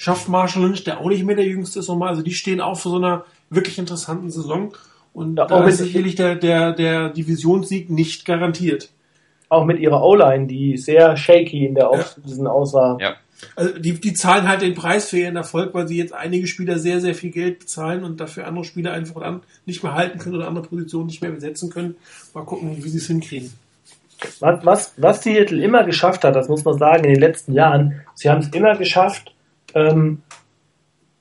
S1: Schafft Marshall Lynch, der auch nicht mehr der Jüngste ist, nochmal. Also die stehen auch vor so einer wirklich interessanten Saison. Und ja, da ist sicherlich der, der, der Divisionssieg nicht garantiert.
S3: Auch mit ihrer O-Line, die sehr shaky in der Offseason ja. aussah.
S2: Ja.
S1: Also die, die zahlen halt den Preis für ihren Erfolg, weil sie jetzt einige Spieler sehr, sehr viel Geld bezahlen und dafür andere Spieler einfach dann nicht mehr halten können oder andere Positionen nicht mehr besetzen können. Mal gucken, wie sie es hinkriegen.
S3: Was, was, was Seattle immer geschafft hat, das muss man sagen, in den letzten Jahren, sie haben es immer geschafft, ähm,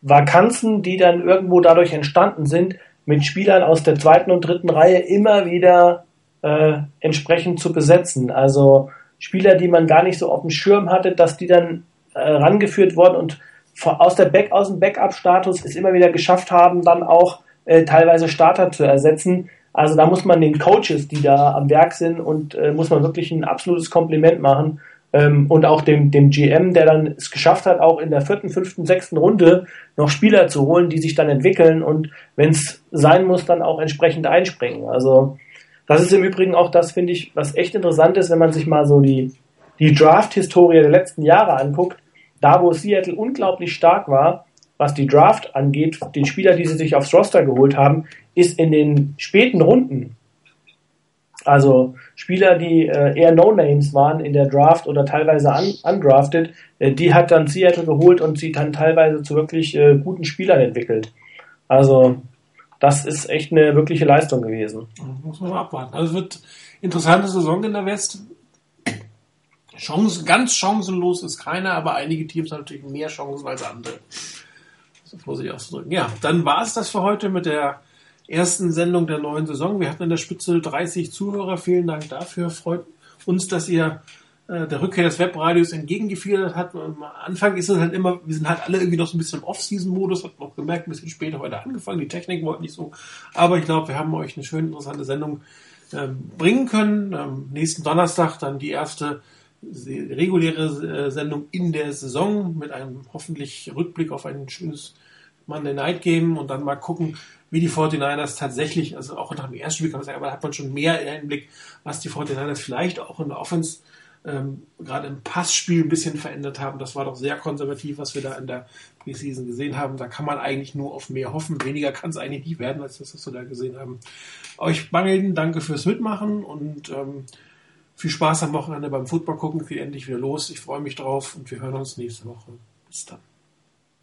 S3: Vakanzen, die dann irgendwo dadurch entstanden sind, mit Spielern aus der zweiten und dritten Reihe immer wieder äh, entsprechend zu besetzen. Also Spieler, die man gar nicht so auf dem Schirm hatte, dass die dann äh, rangeführt worden und aus, der Back, aus dem Backup-Status es immer wieder geschafft haben, dann auch äh, teilweise Starter zu ersetzen. Also da muss man den Coaches, die da am Werk sind, und äh, muss man wirklich ein absolutes Kompliment machen. Ähm, und auch dem, dem GM, der dann es geschafft hat, auch in der vierten, fünften, sechsten Runde noch Spieler zu holen, die sich dann entwickeln und wenn es sein muss, dann auch entsprechend einspringen. Also das ist im Übrigen auch das, finde ich, was echt interessant ist, wenn man sich mal so die, die Draft-Historie der letzten Jahre anguckt, da wo Seattle unglaublich stark war, was die Draft angeht, den Spieler, die sie sich aufs Roster geholt haben, ist in den späten Runden, also Spieler, die äh, eher No-Names waren in der Draft oder teilweise un undrafted, äh, die hat dann Seattle geholt und sie dann teilweise zu wirklich äh, guten Spielern entwickelt. Also das ist echt eine wirkliche Leistung gewesen.
S1: Muss man mal abwarten. Also es wird interessante Saison in der West. Chancen, ganz chancenlos ist keiner, aber einige Teams haben natürlich mehr Chancen als andere. So vorsichtig auszudrücken. Ja, dann war es das für heute mit der ersten Sendung der neuen Saison. Wir hatten in der Spitze 30 Zuhörer. Vielen Dank dafür. Freut uns, dass ihr äh, der Rückkehr des Webradios entgegengefiedert hat. Am Anfang ist es halt immer, wir sind halt alle irgendwie noch so ein bisschen im Off-Season-Modus, hat man auch gemerkt, ein bisschen später heute angefangen. Die Technik wollte nicht so. Aber ich glaube, wir haben euch eine schöne, interessante Sendung ähm, bringen können. Ähm, nächsten Donnerstag dann die erste reguläre äh, Sendung in der Saison mit einem hoffentlich Rückblick auf ein schönes Monday Night Game und dann mal gucken, wie die 49ers tatsächlich, also auch nach dem ersten Spiel kann man sagen, aber da hat man schon mehr Einblick, was die 49ers vielleicht auch in der Offense ähm, gerade im Passspiel ein bisschen verändert haben. Das war doch sehr konservativ, was wir da in der Preseason gesehen haben. Da kann man eigentlich nur auf mehr hoffen. Weniger kann es eigentlich nicht werden, als das, was wir da gesehen haben. Euch Bangeln, danke fürs Mitmachen und ähm, viel Spaß am Wochenende beim Football gucken. Geht endlich wieder los. Ich freue mich drauf und wir hören uns nächste Woche. Bis dann.